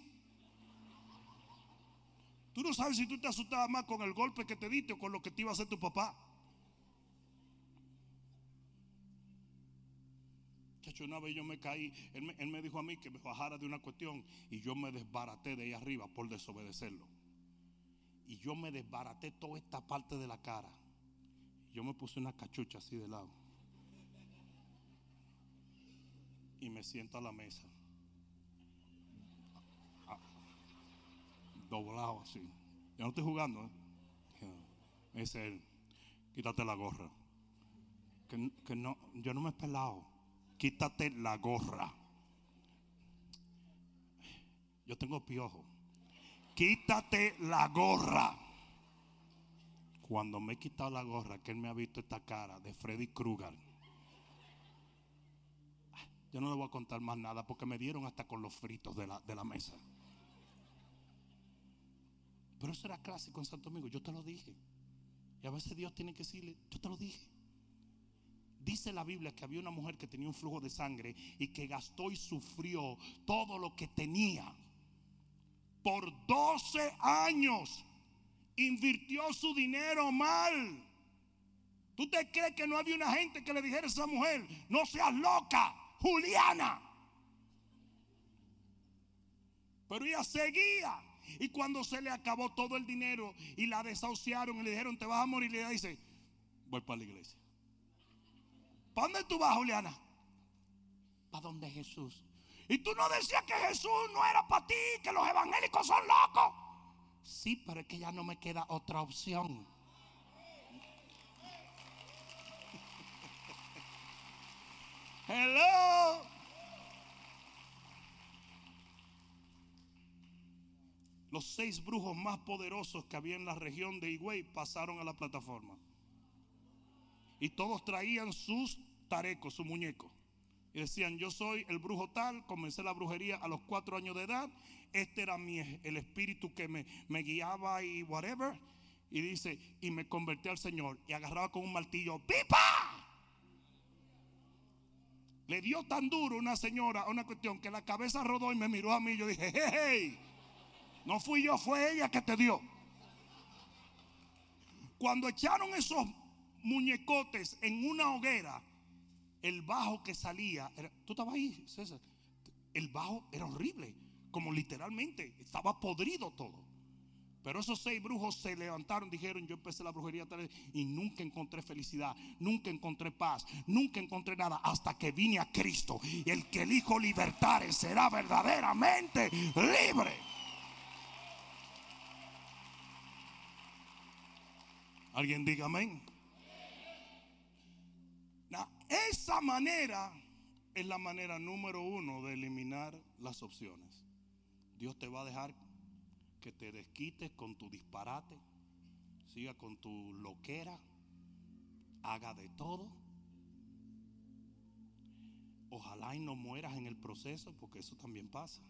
Tú no sabes si tú te asustabas más con el golpe que te diste o con lo que te iba a hacer tu papá. una vez yo me caí, él me, dijo a mí que me bajara de una cuestión y yo me desbaraté de ahí arriba por desobedecerlo. Y yo me desbaraté toda esta parte de la cara. Yo me puse una cachucha así de lado. Y me siento a la mesa. Doblado así. Yo no estoy jugando. ¿eh? Me dice él, quítate la gorra. Que, que no, yo no me he pelado quítate la gorra. Yo tengo piojo. Quítate la gorra. Cuando me he quitado la gorra, que él me ha visto esta cara de Freddy Krueger. Yo no le voy a contar más nada porque me dieron hasta con los fritos de la, de la mesa. Pero eso era clásico en Santo Domingo. Yo te lo dije. Y a veces Dios tiene que decirle, yo te lo dije. Dice la Biblia que había una mujer que tenía un flujo de sangre y que gastó y sufrió todo lo que tenía. Por 12 años invirtió su dinero mal. ¿Tú te crees que no había una gente que le dijera a esa mujer, no seas loca, Juliana? Pero ella seguía. Y cuando se le acabó todo el dinero y la desahuciaron y le dijeron, te vas a morir, y ella dice, voy para la iglesia. ¿Para dónde tú vas, Juliana? Para donde Jesús. Y tú no decías que Jesús no era para ti, que los evangélicos son locos. Sí, pero es que ya no me queda otra opción. Hello. Los seis brujos más poderosos que había en la región de Higüey pasaron a la plataforma. Y todos traían sus tarecos, su muñeco. Y decían, yo soy el brujo tal, comencé la brujería a los cuatro años de edad. Este era mi, el espíritu que me, guiaba y whatever. Y dice, y me convertí al Señor. Y agarraba con un martillo, ¡pipa! Le dio tan duro una señora una cuestión que la cabeza rodó y me miró a mí. Yo dije, hey, hey, no fui yo, fue ella que te dio. Cuando echaron esos muñecotes en una hoguera, el bajo que salía, tú estabas ahí, César, el bajo era horrible, como literalmente estaba podrido todo. Pero esos seis brujos se levantaron, dijeron, yo empecé la brujería tal y nunca encontré felicidad, nunca encontré paz, nunca encontré nada hasta que vine a Cristo. El que elijo libertar será verdaderamente libre. Alguien diga amén. esa manera es la manera número uno de eliminar las opciones. Dios te va a dejar que te desquites con tu disparate, siga con tu loquera, haga de todo. Ojalá y no mueras en el proceso, porque eso también pasa.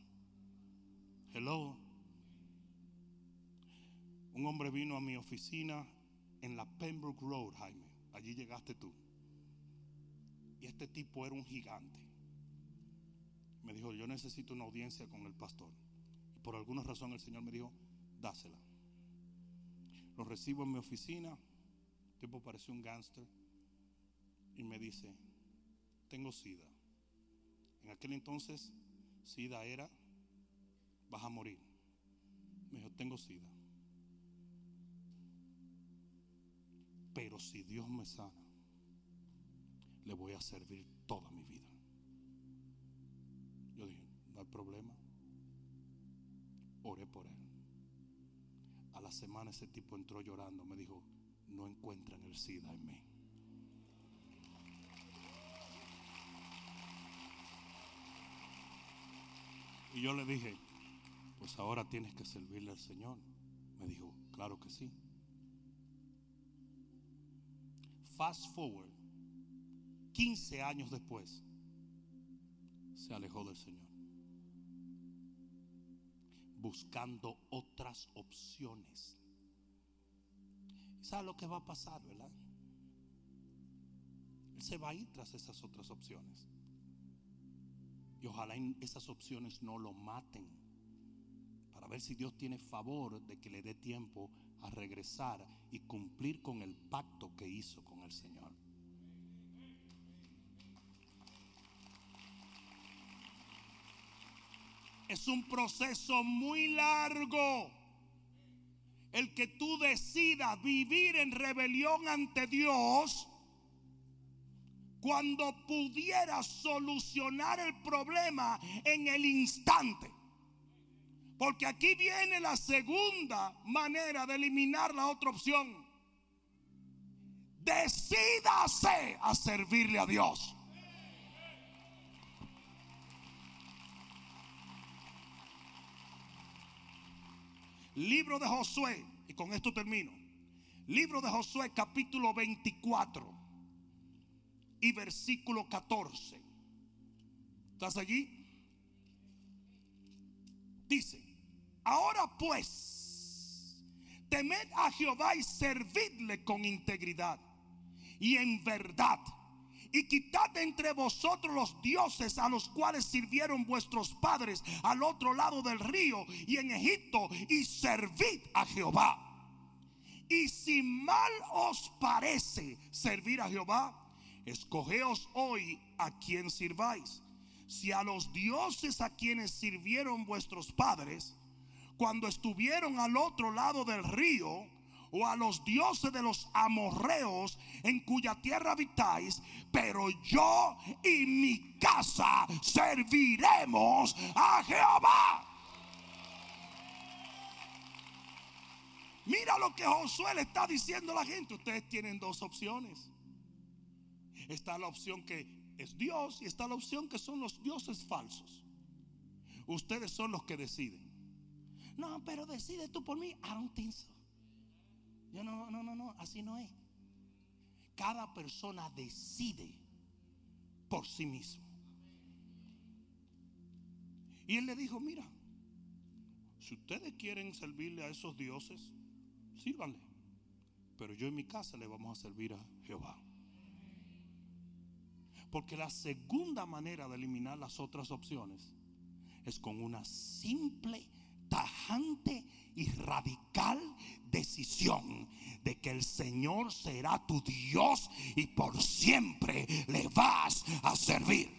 Hello. Un hombre vino a mi oficina en la Pembroke Road, Jaime. Allí llegaste tú. Y este tipo era un gigante. Me dijo, yo necesito una audiencia con el pastor por alguna razón el Señor me dijo, dásela. Lo recibo en mi oficina. El tipo pareció un gángster. Y me dice, tengo sida. En aquel entonces, sida era, vas a morir. Me dijo, tengo sida. Pero si Dios me sana, le voy a servir toda mi vida. Yo dije, no hay problema oré por él. A la semana ese tipo entró llorando, me dijo, no encuentran el SIDA en mí. Y yo le dije, pues ahora tienes que servirle al Señor. Me dijo, claro que sí. Fast forward, 15 años después, se alejó del Señor buscando otras opciones. ¿Sabe lo que va a pasar, verdad? Él se va a ir tras esas otras opciones. Y ojalá esas opciones no lo maten. Para ver si Dios tiene favor de que le dé tiempo a regresar y cumplir con el pacto que hizo con el Señor. Es un proceso muy largo. El que tú decidas vivir en rebelión ante Dios cuando pudieras solucionar el problema en el instante. Porque aquí viene la segunda manera de eliminar la otra opción. Decídase a servirle a Dios. Libro de Josué, y con esto termino. Libro de Josué capítulo 24 y versículo 14. ¿Estás allí? Dice, ahora pues, temed a Jehová y servidle con integridad y en verdad y quitad entre vosotros los dioses a los cuales sirvieron vuestros padres al otro lado del río y en Egipto y servid a Jehová. Y si mal os parece servir a Jehová, escogeos hoy a quien sirváis. Si a los dioses a quienes sirvieron vuestros padres, cuando estuvieron al otro lado del río, o a los dioses de los amorreos en cuya tierra habitáis, pero yo y mi casa serviremos a Jehová. Mira lo que Josué le está diciendo a la gente. Ustedes tienen dos opciones. Está la opción que es Dios y está la opción que son los dioses falsos. Ustedes son los que deciden. No, pero decide tú por mí. I don't think. Yo no, no, no, no, así no es. Cada persona decide por sí mismo. Y él le dijo, mira, si ustedes quieren servirle a esos dioses, sírvanle. Pero yo en mi casa le vamos a servir a Jehová. Porque la segunda manera de eliminar las otras opciones es con una simple, tajante y radical decisión de que el Señor será tu Dios y por siempre le vas a servir.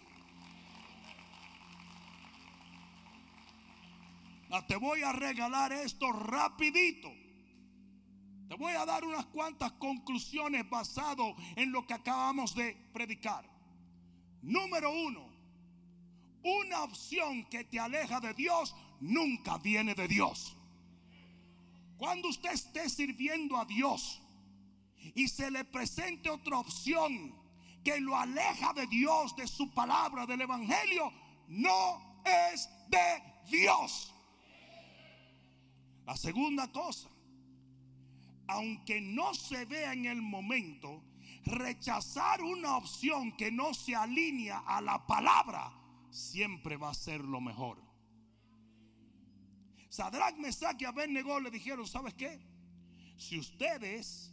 Ah, Te voy a regalar esto rapidito. Te voy a dar unas cuantas conclusiones basado en lo que acabamos de predicar. Número uno, una opción que te aleja de Dios nunca viene de Dios. Cuando usted esté sirviendo a Dios y se le presente otra opción que lo aleja de Dios, de su palabra, del Evangelio, no es de Dios. La segunda cosa, aunque no se vea en el momento, rechazar una opción que no se alinea a la palabra siempre va a ser lo mejor. Sadrach, Mesach y Abednego le dijeron, ¿sabes qué? Si ustedes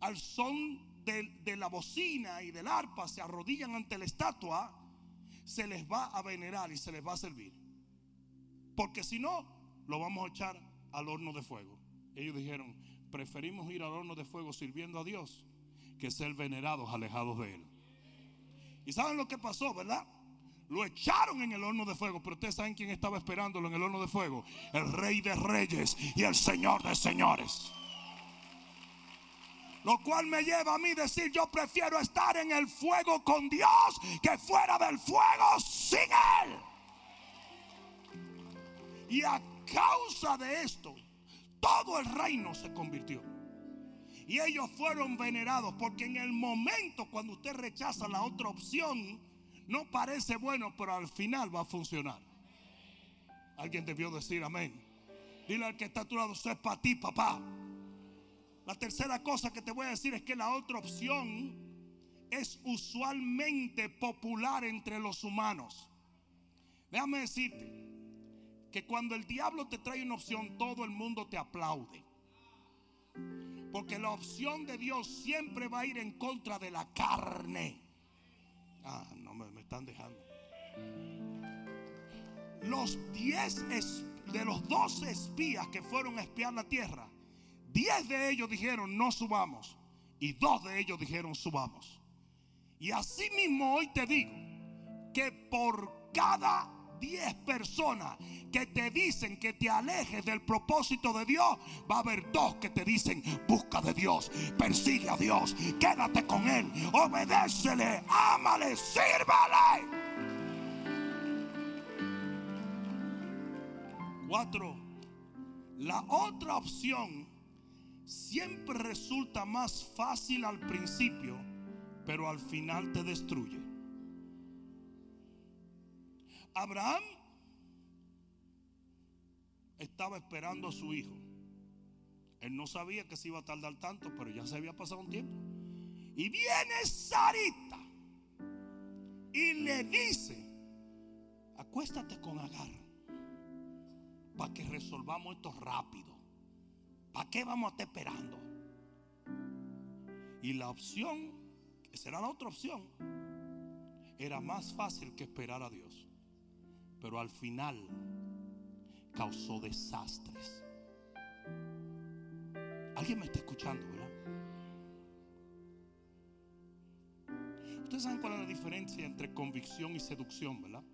al son de, de la bocina y del arpa se arrodillan ante la estatua, se les va a venerar y se les va a servir. Porque si no, lo vamos a echar al horno de fuego. Ellos dijeron, preferimos ir al horno de fuego sirviendo a Dios que ser venerados alejados de Él. ¿Y saben lo que pasó, verdad? Lo echaron en el horno de fuego, pero ustedes saben quién estaba esperándolo en el horno de fuego. El rey de reyes y el señor de señores. Lo cual me lleva a mí decir, yo prefiero estar en el fuego con Dios que fuera del fuego sin Él. Y a causa de esto, todo el reino se convirtió. Y ellos fueron venerados porque en el momento cuando usted rechaza la otra opción, no parece bueno, pero al final va a funcionar. Alguien debió decir amén. Dile al que está a tu lado, eso es para ti, papá. La tercera cosa que te voy a decir es que la otra opción es usualmente popular entre los humanos. Déjame decirte que cuando el diablo te trae una opción, todo el mundo te aplaude. Porque la opción de Dios siempre va a ir en contra de la carne. Ah, no me, me están dejando. Los 10 de los 12 espías que fueron a espiar la tierra, 10 de ellos dijeron no subamos y dos de ellos dijeron subamos. Y así mismo hoy te digo que por cada 10 personas que te dicen que te alejes del propósito de Dios, va a haber dos que te dicen busca de Dios, persigue a Dios, quédate con Él, obedécele, ámale, sírvale. Cuatro, la otra opción siempre resulta más fácil al principio, pero al final te destruye. Abraham estaba esperando a su hijo. Él no sabía que se iba a tardar tanto, pero ya se había pasado un tiempo. Y viene Sarita y le dice, acuéstate con Agar para que resolvamos esto rápido. ¿Para qué vamos a estar esperando? Y la opción, que será la otra opción, era más fácil que esperar a Dios. Pero al final causó desastres. Alguien me está escuchando, ¿verdad? Ustedes saben cuál es la diferencia entre convicción y seducción, ¿verdad?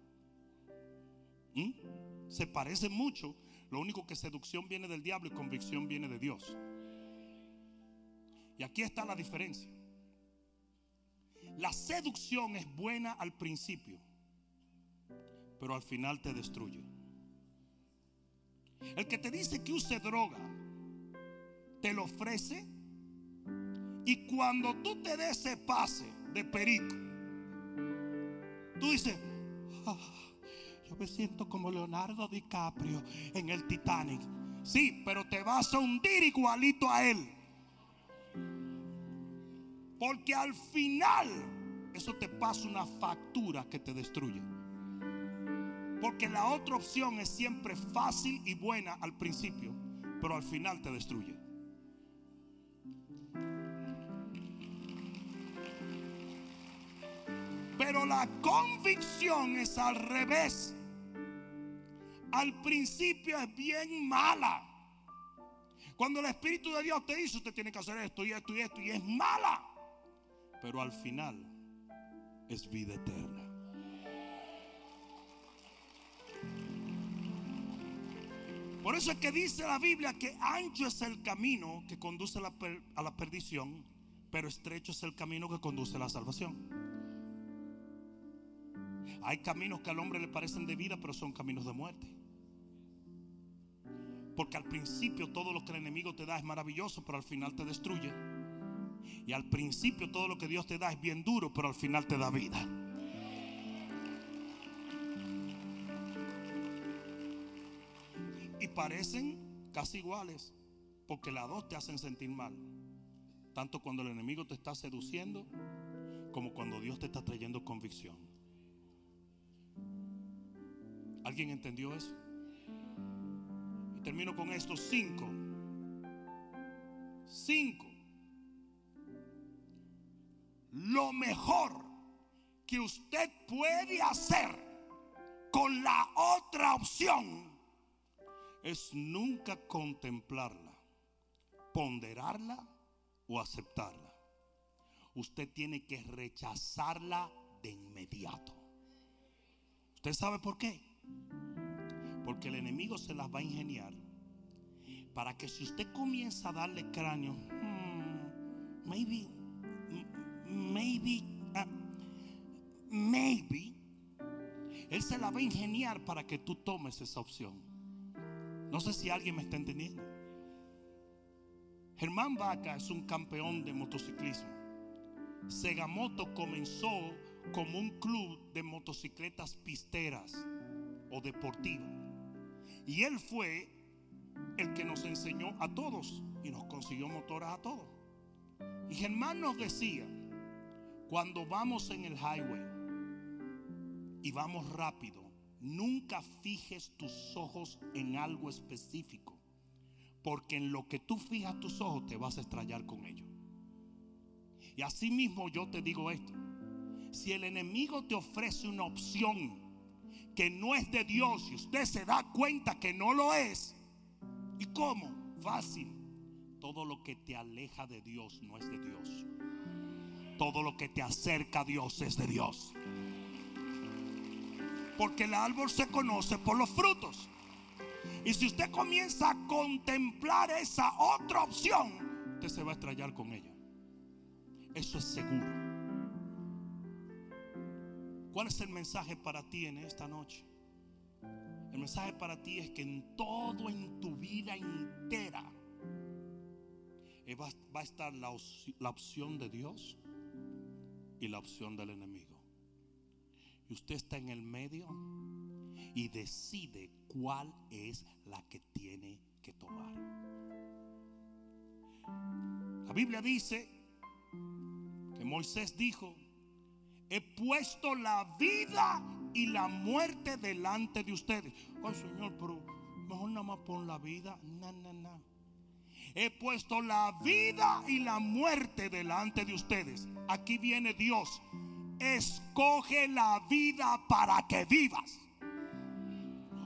¿Mm? Se parecen mucho. Lo único que seducción viene del diablo y convicción viene de Dios. Y aquí está la diferencia. La seducción es buena al principio, pero al final te destruye. El que te dice que use droga, te lo ofrece. Y cuando tú te des ese pase de perico, tú dices, "Ah, yo me siento como Leonardo DiCaprio en el Titanic. Sí, pero te vas a hundir igualito a él. Porque al final eso te pasa una factura que te destruye. Porque la otra opción es siempre fácil y buena al principio, pero al final te destruye. Pero la convicción es al revés. Al principio es bien mala. Cuando el Espíritu de Dios te dice, usted tiene que hacer esto y esto y esto, y es mala. Pero al final es vida eterna. Por eso es que dice la Biblia que ancho es el camino que conduce a la, perdición, pero estrecho es el camino que conduce a la salvación. Hay caminos que al hombre le parecen de vida, pero son caminos de muerte. Porque al principio todo lo que el enemigo te da es maravilloso, pero al final te destruye. Y al principio todo lo que Dios te da es bien duro, pero al final te da vida. Parecen casi iguales, porque las dos te hacen sentir mal. Tanto cuando el enemigo te está seduciendo, como cuando Dios te está trayendo convicción. ¿Alguien entendió eso? Y termino con estos cinco. Cinco. Lo mejor que usted puede hacer con la otra opción es nunca contemplarla, ponderarla o aceptarla. Usted tiene que rechazarla de inmediato. ¿Usted sabe por qué? Porque el enemigo se las va a ingeniar para que si usted comienza a darle cráneo, hmm, maybe, maybe, ah, maybe, él se la va a ingeniar para que tú tomes esa opción. No sé si alguien me está entendiendo. Germán Vaca es un campeón de motociclismo. Segamoto comenzó como un club de motocicletas pisteras o deportivas. Y él fue el que nos enseñó a todos y nos consiguió motoras a todos. Y Germán nos decía, cuando vamos en el highway y vamos rápido, nunca fijes tus ojos en algo específico, porque en lo que tú fijas tus ojos te vas a estrellar con ello. Y así mismo yo te digo esto, si el enemigo te ofrece una opción que no es de Dios y usted se da cuenta que no lo es, ¿y cómo? Fácil. Todo lo que te aleja de Dios no es de Dios. Todo lo que te acerca a Dios es de Dios. Porque el árbol se conoce por los frutos. Y si usted comienza a contemplar esa otra opción, usted se va a estrellar con ella. Eso es seguro. ¿Cuál es el mensaje para ti en esta noche? El mensaje para ti es que en todo en tu vida entera eh, va, a estar la, la opción de Dios y la opción del enemigo. Y usted está en el medio y decide cuál es la que tiene que tomar. La Biblia dice que Moisés dijo, he puesto la vida y la muerte delante de ustedes. Ay Señor, pero mejor nada más pon la vida. No, no, no. He puesto la vida y la muerte delante de ustedes. Aquí viene Dios. Escoge la vida para que vivas.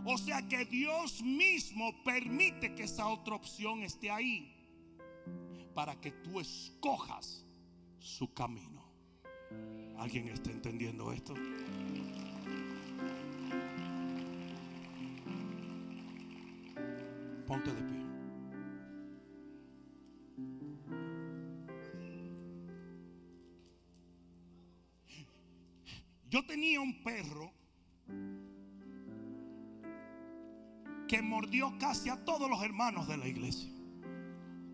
O sea que Dios mismo permite que esa otra opción esté ahí para que tú escojas su camino. ¿Alguien está entendiendo esto? Ponte de pie. Yo tenía un perro que mordió casi a todos los hermanos de la iglesia.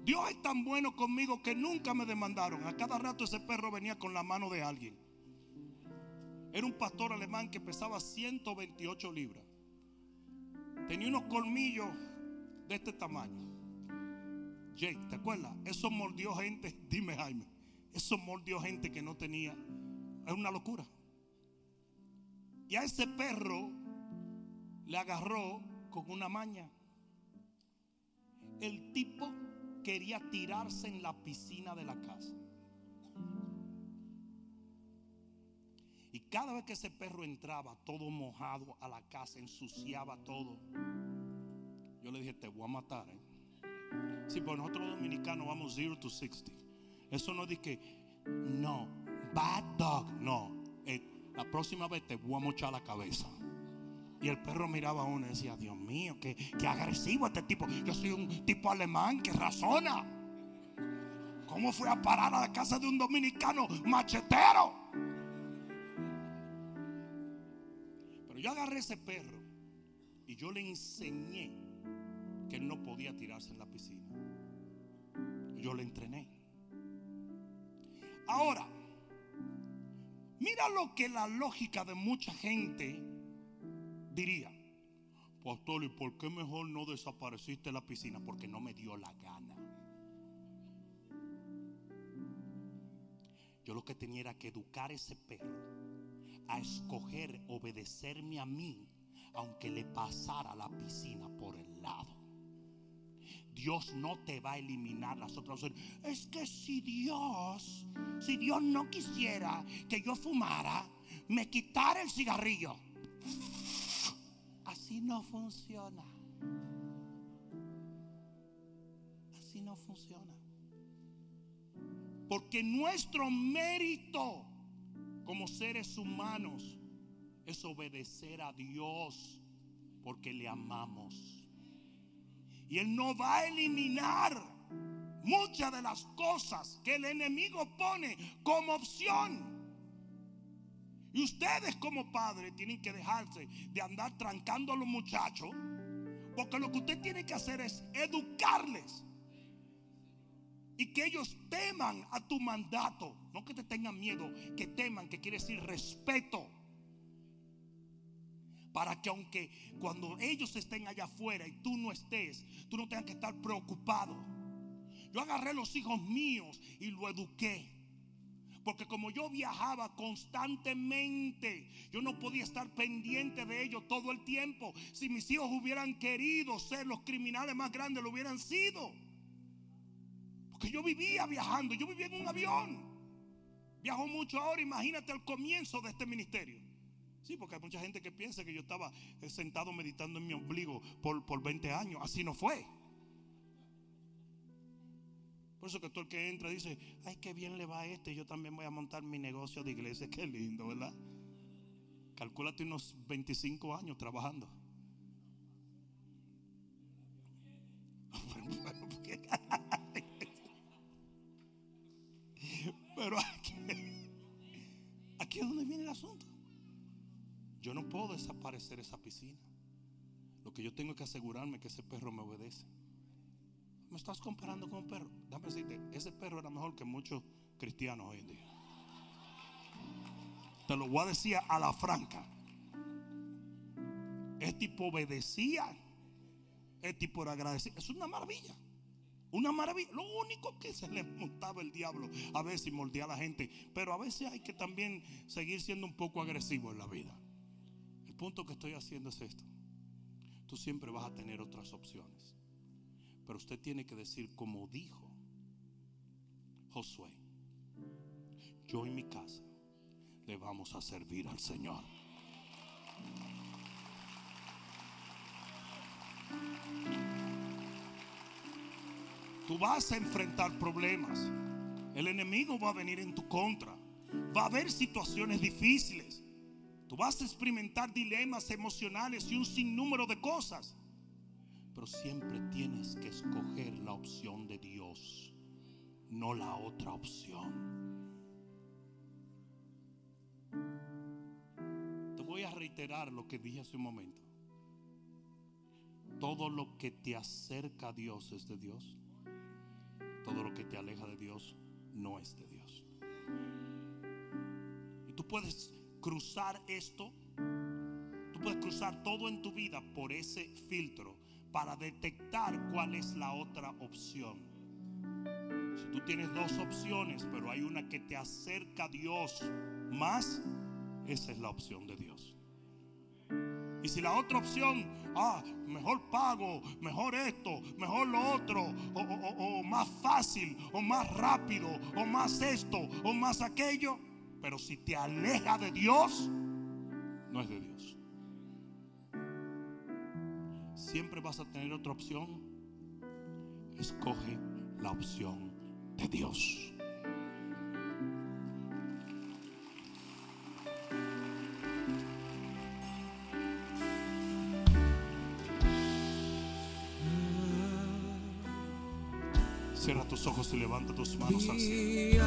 Dios es tan bueno conmigo que nunca me demandaron. A cada rato ese perro venía con la mano de alguien. Era un pastor alemán que pesaba 128 libras. Tenía unos colmillos de este tamaño. Jake, ¿te acuerdas? Eso mordió gente, dime Jaime, eso mordió gente que no tenía. Es una locura. Y a ese perro le agarró con una maña. El tipo quería tirarse en la piscina de la casa. Y cada vez que ese perro entraba todo mojado a la casa, ensuciaba todo. Yo le dije, te voy a matar. ¿eh? Sí, pues nosotros dominicanos vamos 0 to 60. Eso no que, no, bad dog, no. La próxima vez te voy a mochar la cabeza. Y el perro miraba a uno y decía, Dios mío, qué, qué agresivo este tipo. Yo soy un tipo alemán que razona. ¿Cómo fue a parar a la casa de un dominicano machetero? Pero yo agarré ese perro y yo le enseñé que él no podía tirarse en la piscina. Yo le entrené. Ahora, mira lo que la lógica de mucha gente diría, pastor, ¿y por qué mejor no desapareciste la piscina? Porque no me dio la gana. Yo lo que tenía era que educar a ese perro a escoger obedecerme a mí, aunque le pasara la piscina por el lado. Dios no te va a eliminar las otras opciones. Es que si Dios, si Dios no quisiera que yo fumara, me quitara el cigarrillo. Así no funciona. Así no funciona. Porque nuestro mérito como seres humanos es obedecer a Dios porque le amamos. Y Él no va a eliminar muchas de las cosas que el enemigo pone como opción. Y ustedes como padres tienen que dejarse de andar trancando a los muchachos. Porque lo que usted tiene que hacer es educarles. Y que ellos teman a tu mandato. No que te tengan miedo, que teman, que quiere decir respeto. Para que aunque cuando ellos estén allá afuera y tú no estés, tú no tengas que estar preocupado. Yo agarré los hijos míos y lo eduqué. Porque como yo viajaba constantemente, yo no podía estar pendiente de ellos todo el tiempo. Si mis hijos hubieran querido ser los criminales más grandes, lo hubieran sido. Porque yo vivía viajando, yo vivía en un avión. Viajo mucho ahora, imagínate el comienzo de este ministerio. Sí, porque hay mucha gente que piensa que yo estaba eh, sentado meditando en mi ombligo por, por 20 años. Así no fue. Por eso que todo el que entra dice, ay, qué bien le va a este, yo también voy a montar mi negocio de iglesia, qué lindo, ¿verdad? Calcúlate unos 25 años trabajando. Pero aquí, aquí es donde viene el asunto. Yo no puedo desaparecer esa piscina. Lo que yo tengo que asegurarme que ese perro me obedece. Me estás comparando con un perro. Déjame decirte, ese perro era mejor que muchos cristianos hoy en día. Te lo voy a decir a la franca. Este tipo obedecía. Este tipo era agradecido. Es una maravilla. Una maravilla. Lo único que se le montaba el diablo a veces mordía a la gente. Pero a veces hay que también seguir siendo un poco agresivo en la vida. Punto que estoy haciendo es esto. Tú siempre vas a tener otras opciones. Pero usted tiene que decir como dijo Josué, yo en mi casa le vamos a servir al Señor. Tú vas a enfrentar problemas. El enemigo va a venir en tu contra. Va a haber situaciones difíciles. Tú vas a experimentar dilemas emocionales y un sinnúmero de cosas. Pero siempre tienes que escoger la opción de Dios, no la otra opción. Te voy a reiterar lo que dije hace un momento. Todo lo que te acerca a Dios es de Dios. Todo lo que te aleja de Dios no es de Dios. Y tú puedes cruzar esto, tú puedes cruzar todo en tu vida por ese filtro para detectar cuál es la otra opción. Si tú tienes dos opciones, pero hay una que te acerca a Dios más, esa es la opción de Dios. Y si la otra opción, ah, mejor pago, mejor esto, mejor lo otro, o, o, o, más fácil, o más rápido, o más esto, o más aquello, pero si te aleja de Dios, no es de Dios. Siempre vas a tener otra opción. Escoge la opción de Dios. Cierra tus ojos y levanta tus manos al cielo.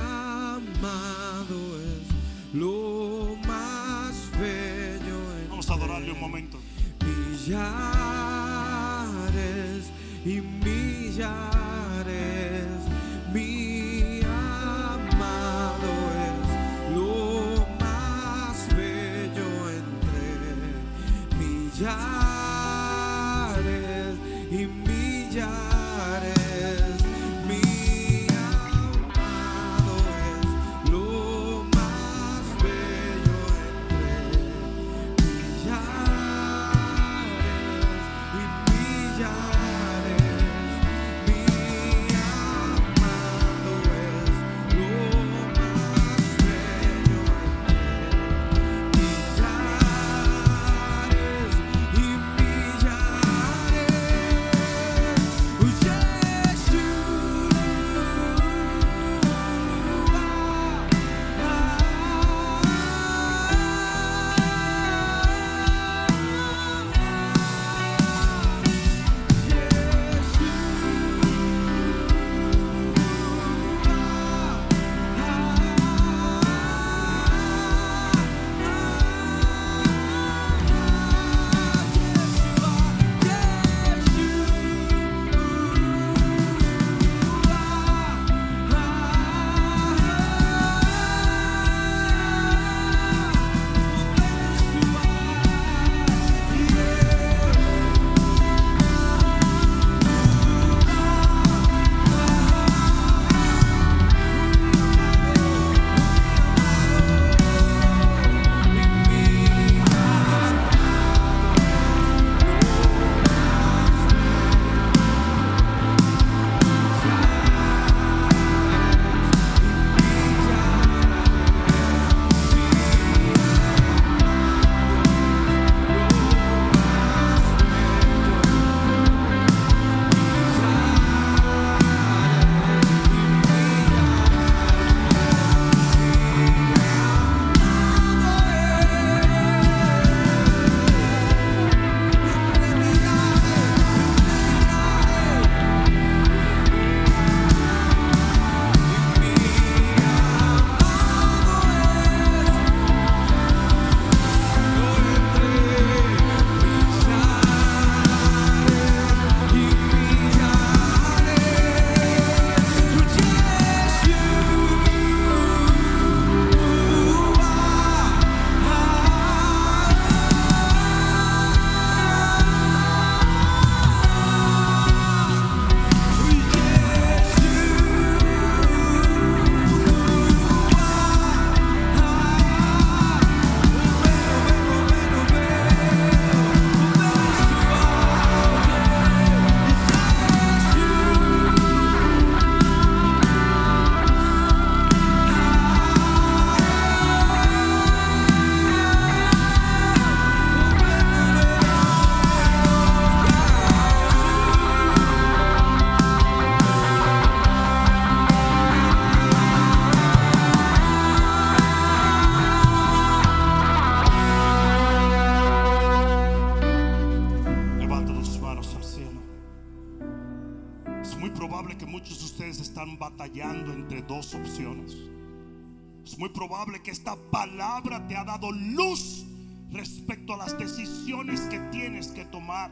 Que esta palabra te ha dado luz respecto a las decisiones que tienes que tomar.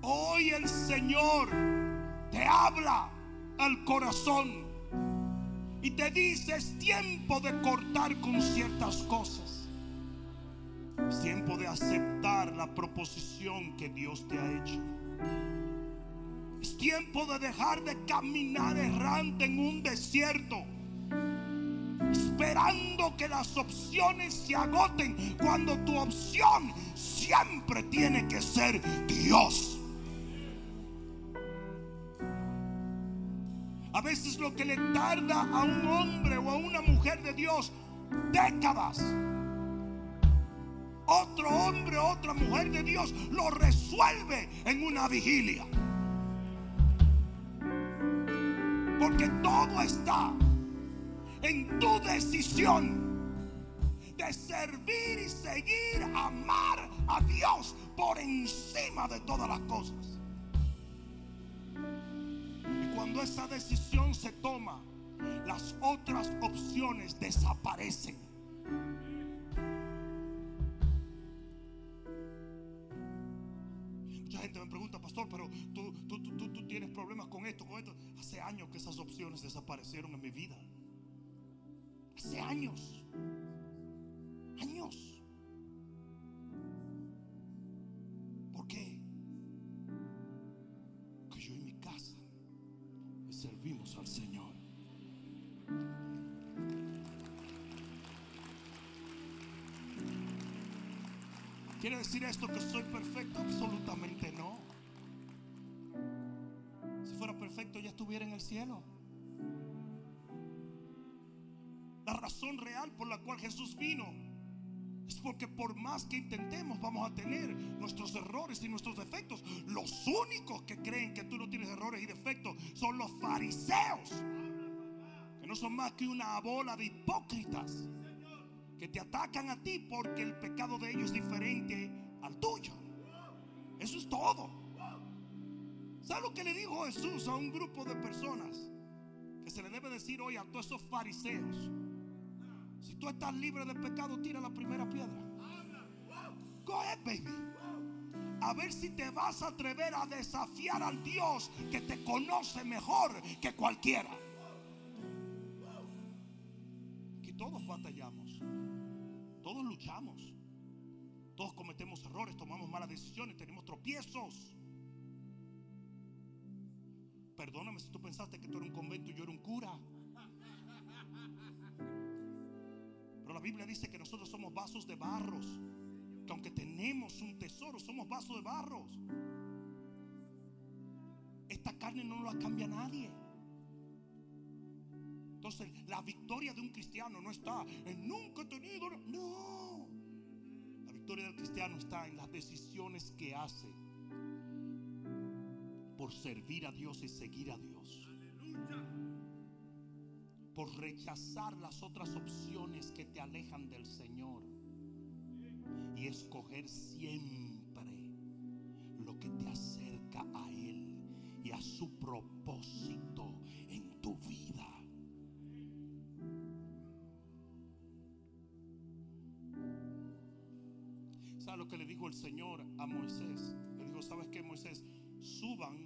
Hoy el Señor te habla al corazón y te dice es tiempo de cortar con ciertas cosas. Es tiempo de aceptar la proposición que Dios te ha hecho. Es tiempo de dejar de caminar errante en un desierto. Esperando que las opciones se agoten cuando tu opción siempre tiene que ser Dios. A veces lo que le tarda a un hombre o a una mujer de Dios décadas otro hombre, otra mujer de Dios lo resuelve en una vigilia. Porque todo está en tu decisión de servir y seguir, amar a Dios por encima de todas las cosas. Y cuando esa decisión se toma, las otras opciones desaparecen. Mucha gente me pregunta, pastor, pero tú, tú, tú, tú, tienes problemas con esto, con esto. Hace años que esas opciones desaparecieron en mi vida. Hace años. Años. ¿Por qué? Que yo y mi casa servimos al Señor. ¿Quiere decir esto que soy perfecto? Absolutamente no. Si fuera perfecto ya estuviera en el cielo. La razón real por la cual Jesús vino es porque por más que intentemos vamos a tener nuestros errores y nuestros defectos. Los únicos que creen que tú no tienes errores y defectos son los fariseos. Que no son más que una bola de hipócritas que te atacan a ti porque el pecado de ellos es diferente al tuyo. Eso es todo. ¿Sabe lo que le dijo Jesús a un grupo de personas? Que se le debe decir hoy a todos esos fariseos. Si tú estás libre de pecado, tira la primera piedra. Go ahead, baby. A ver si te vas a atrever a desafiar al Dios que te conoce mejor que cualquiera. Aquí todos batallamos. Todos luchamos. Todos cometemos errores, tomamos malas decisiones, tenemos tropiezos. Perdóname si tú pensaste que tú eras un convento y yo era un cura. Pero la Biblia dice que nosotros somos vasos de barros. Que aunque tenemos un tesoro, somos vasos de barros. Esta carne no la cambia nadie. Entonces, la victoria de un cristiano no está en nunca he tenido. No. La victoria del cristiano está en las decisiones que hace por servir a Dios y seguir a Dios. Por rechazar las otras opciones que te alejan del Señor. Y escoger siempre lo que te acerca a Él y a su propósito en tu vida. Que le dijo el Señor a Moisés? Le dijo, ¿sabes qué, Moisés? Suban,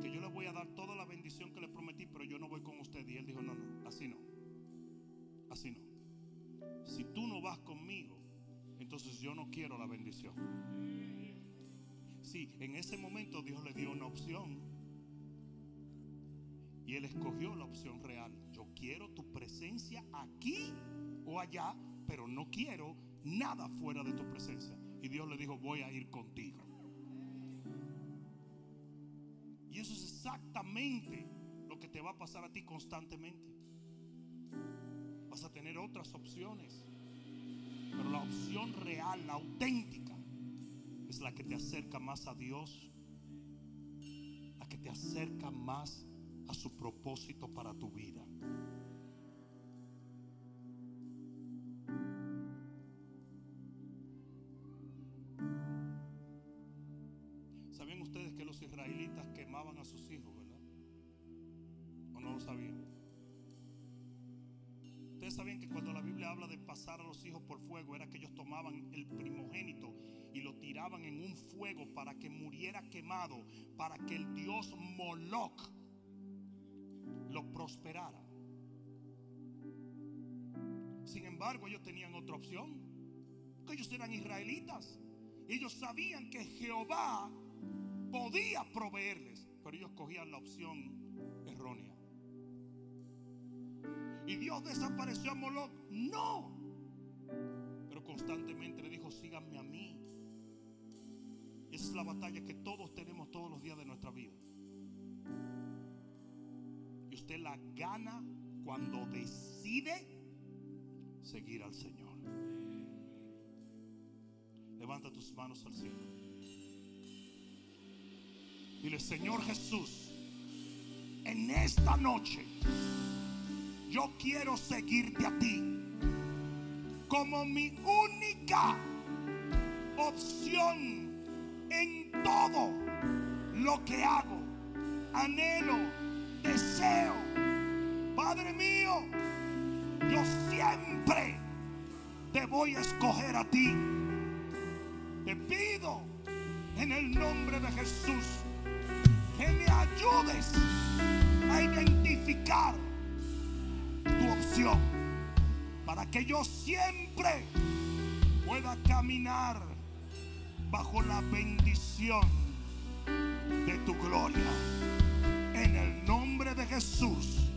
que yo les voy a dar toda la bendición que les prometí, pero yo no voy con usted. Y él dijo, no, no, así no. Así no. Si tú no vas conmigo, entonces yo no quiero la bendición. Sí, en ese momento Dios le dio una opción. Y él escogió la opción real. Yo quiero tu presencia aquí o allá, pero no quiero nada fuera de tu presencia. Y Dios le dijo, voy a ir contigo. Y eso es exactamente lo que te va a pasar a ti constantemente. Vas a tener otras opciones. Pero la opción real, la auténtica, es la que te acerca más a Dios. La que te acerca más a su propósito para tu vida. Israelitas quemaban a sus hijos, verdad? ¿O no lo sabían? Ustedes sabían que cuando la Biblia habla de pasar a los hijos por fuego, era que ellos tomaban el primogénito y lo tiraban en un fuego para que muriera quemado, para que el dios Moloch lo prosperara. Sin embargo, ellos tenían otra opción, que ellos eran israelitas. Ellos sabían que Jehová podía proveerles, pero ellos cogían la opción errónea. Y Dios desapareció a Moloch. No. Pero constantemente le dijo, síganme a mí. Esa es la batalla que todos tenemos todos los días de nuestra vida. Y usted la gana cuando decide seguir al Señor. Levanta tus manos al cielo. Dile, Señor Jesús, en esta noche yo quiero seguirte a ti como mi única opción en todo lo que hago. Anhelo deseo. Padre mío, yo siempre te voy a escoger a ti. Te pido en el nombre de Jesús ayudes a identificar tu opción para que yo siempre pueda caminar bajo la bendición de tu gloria. En el nombre de Jesús.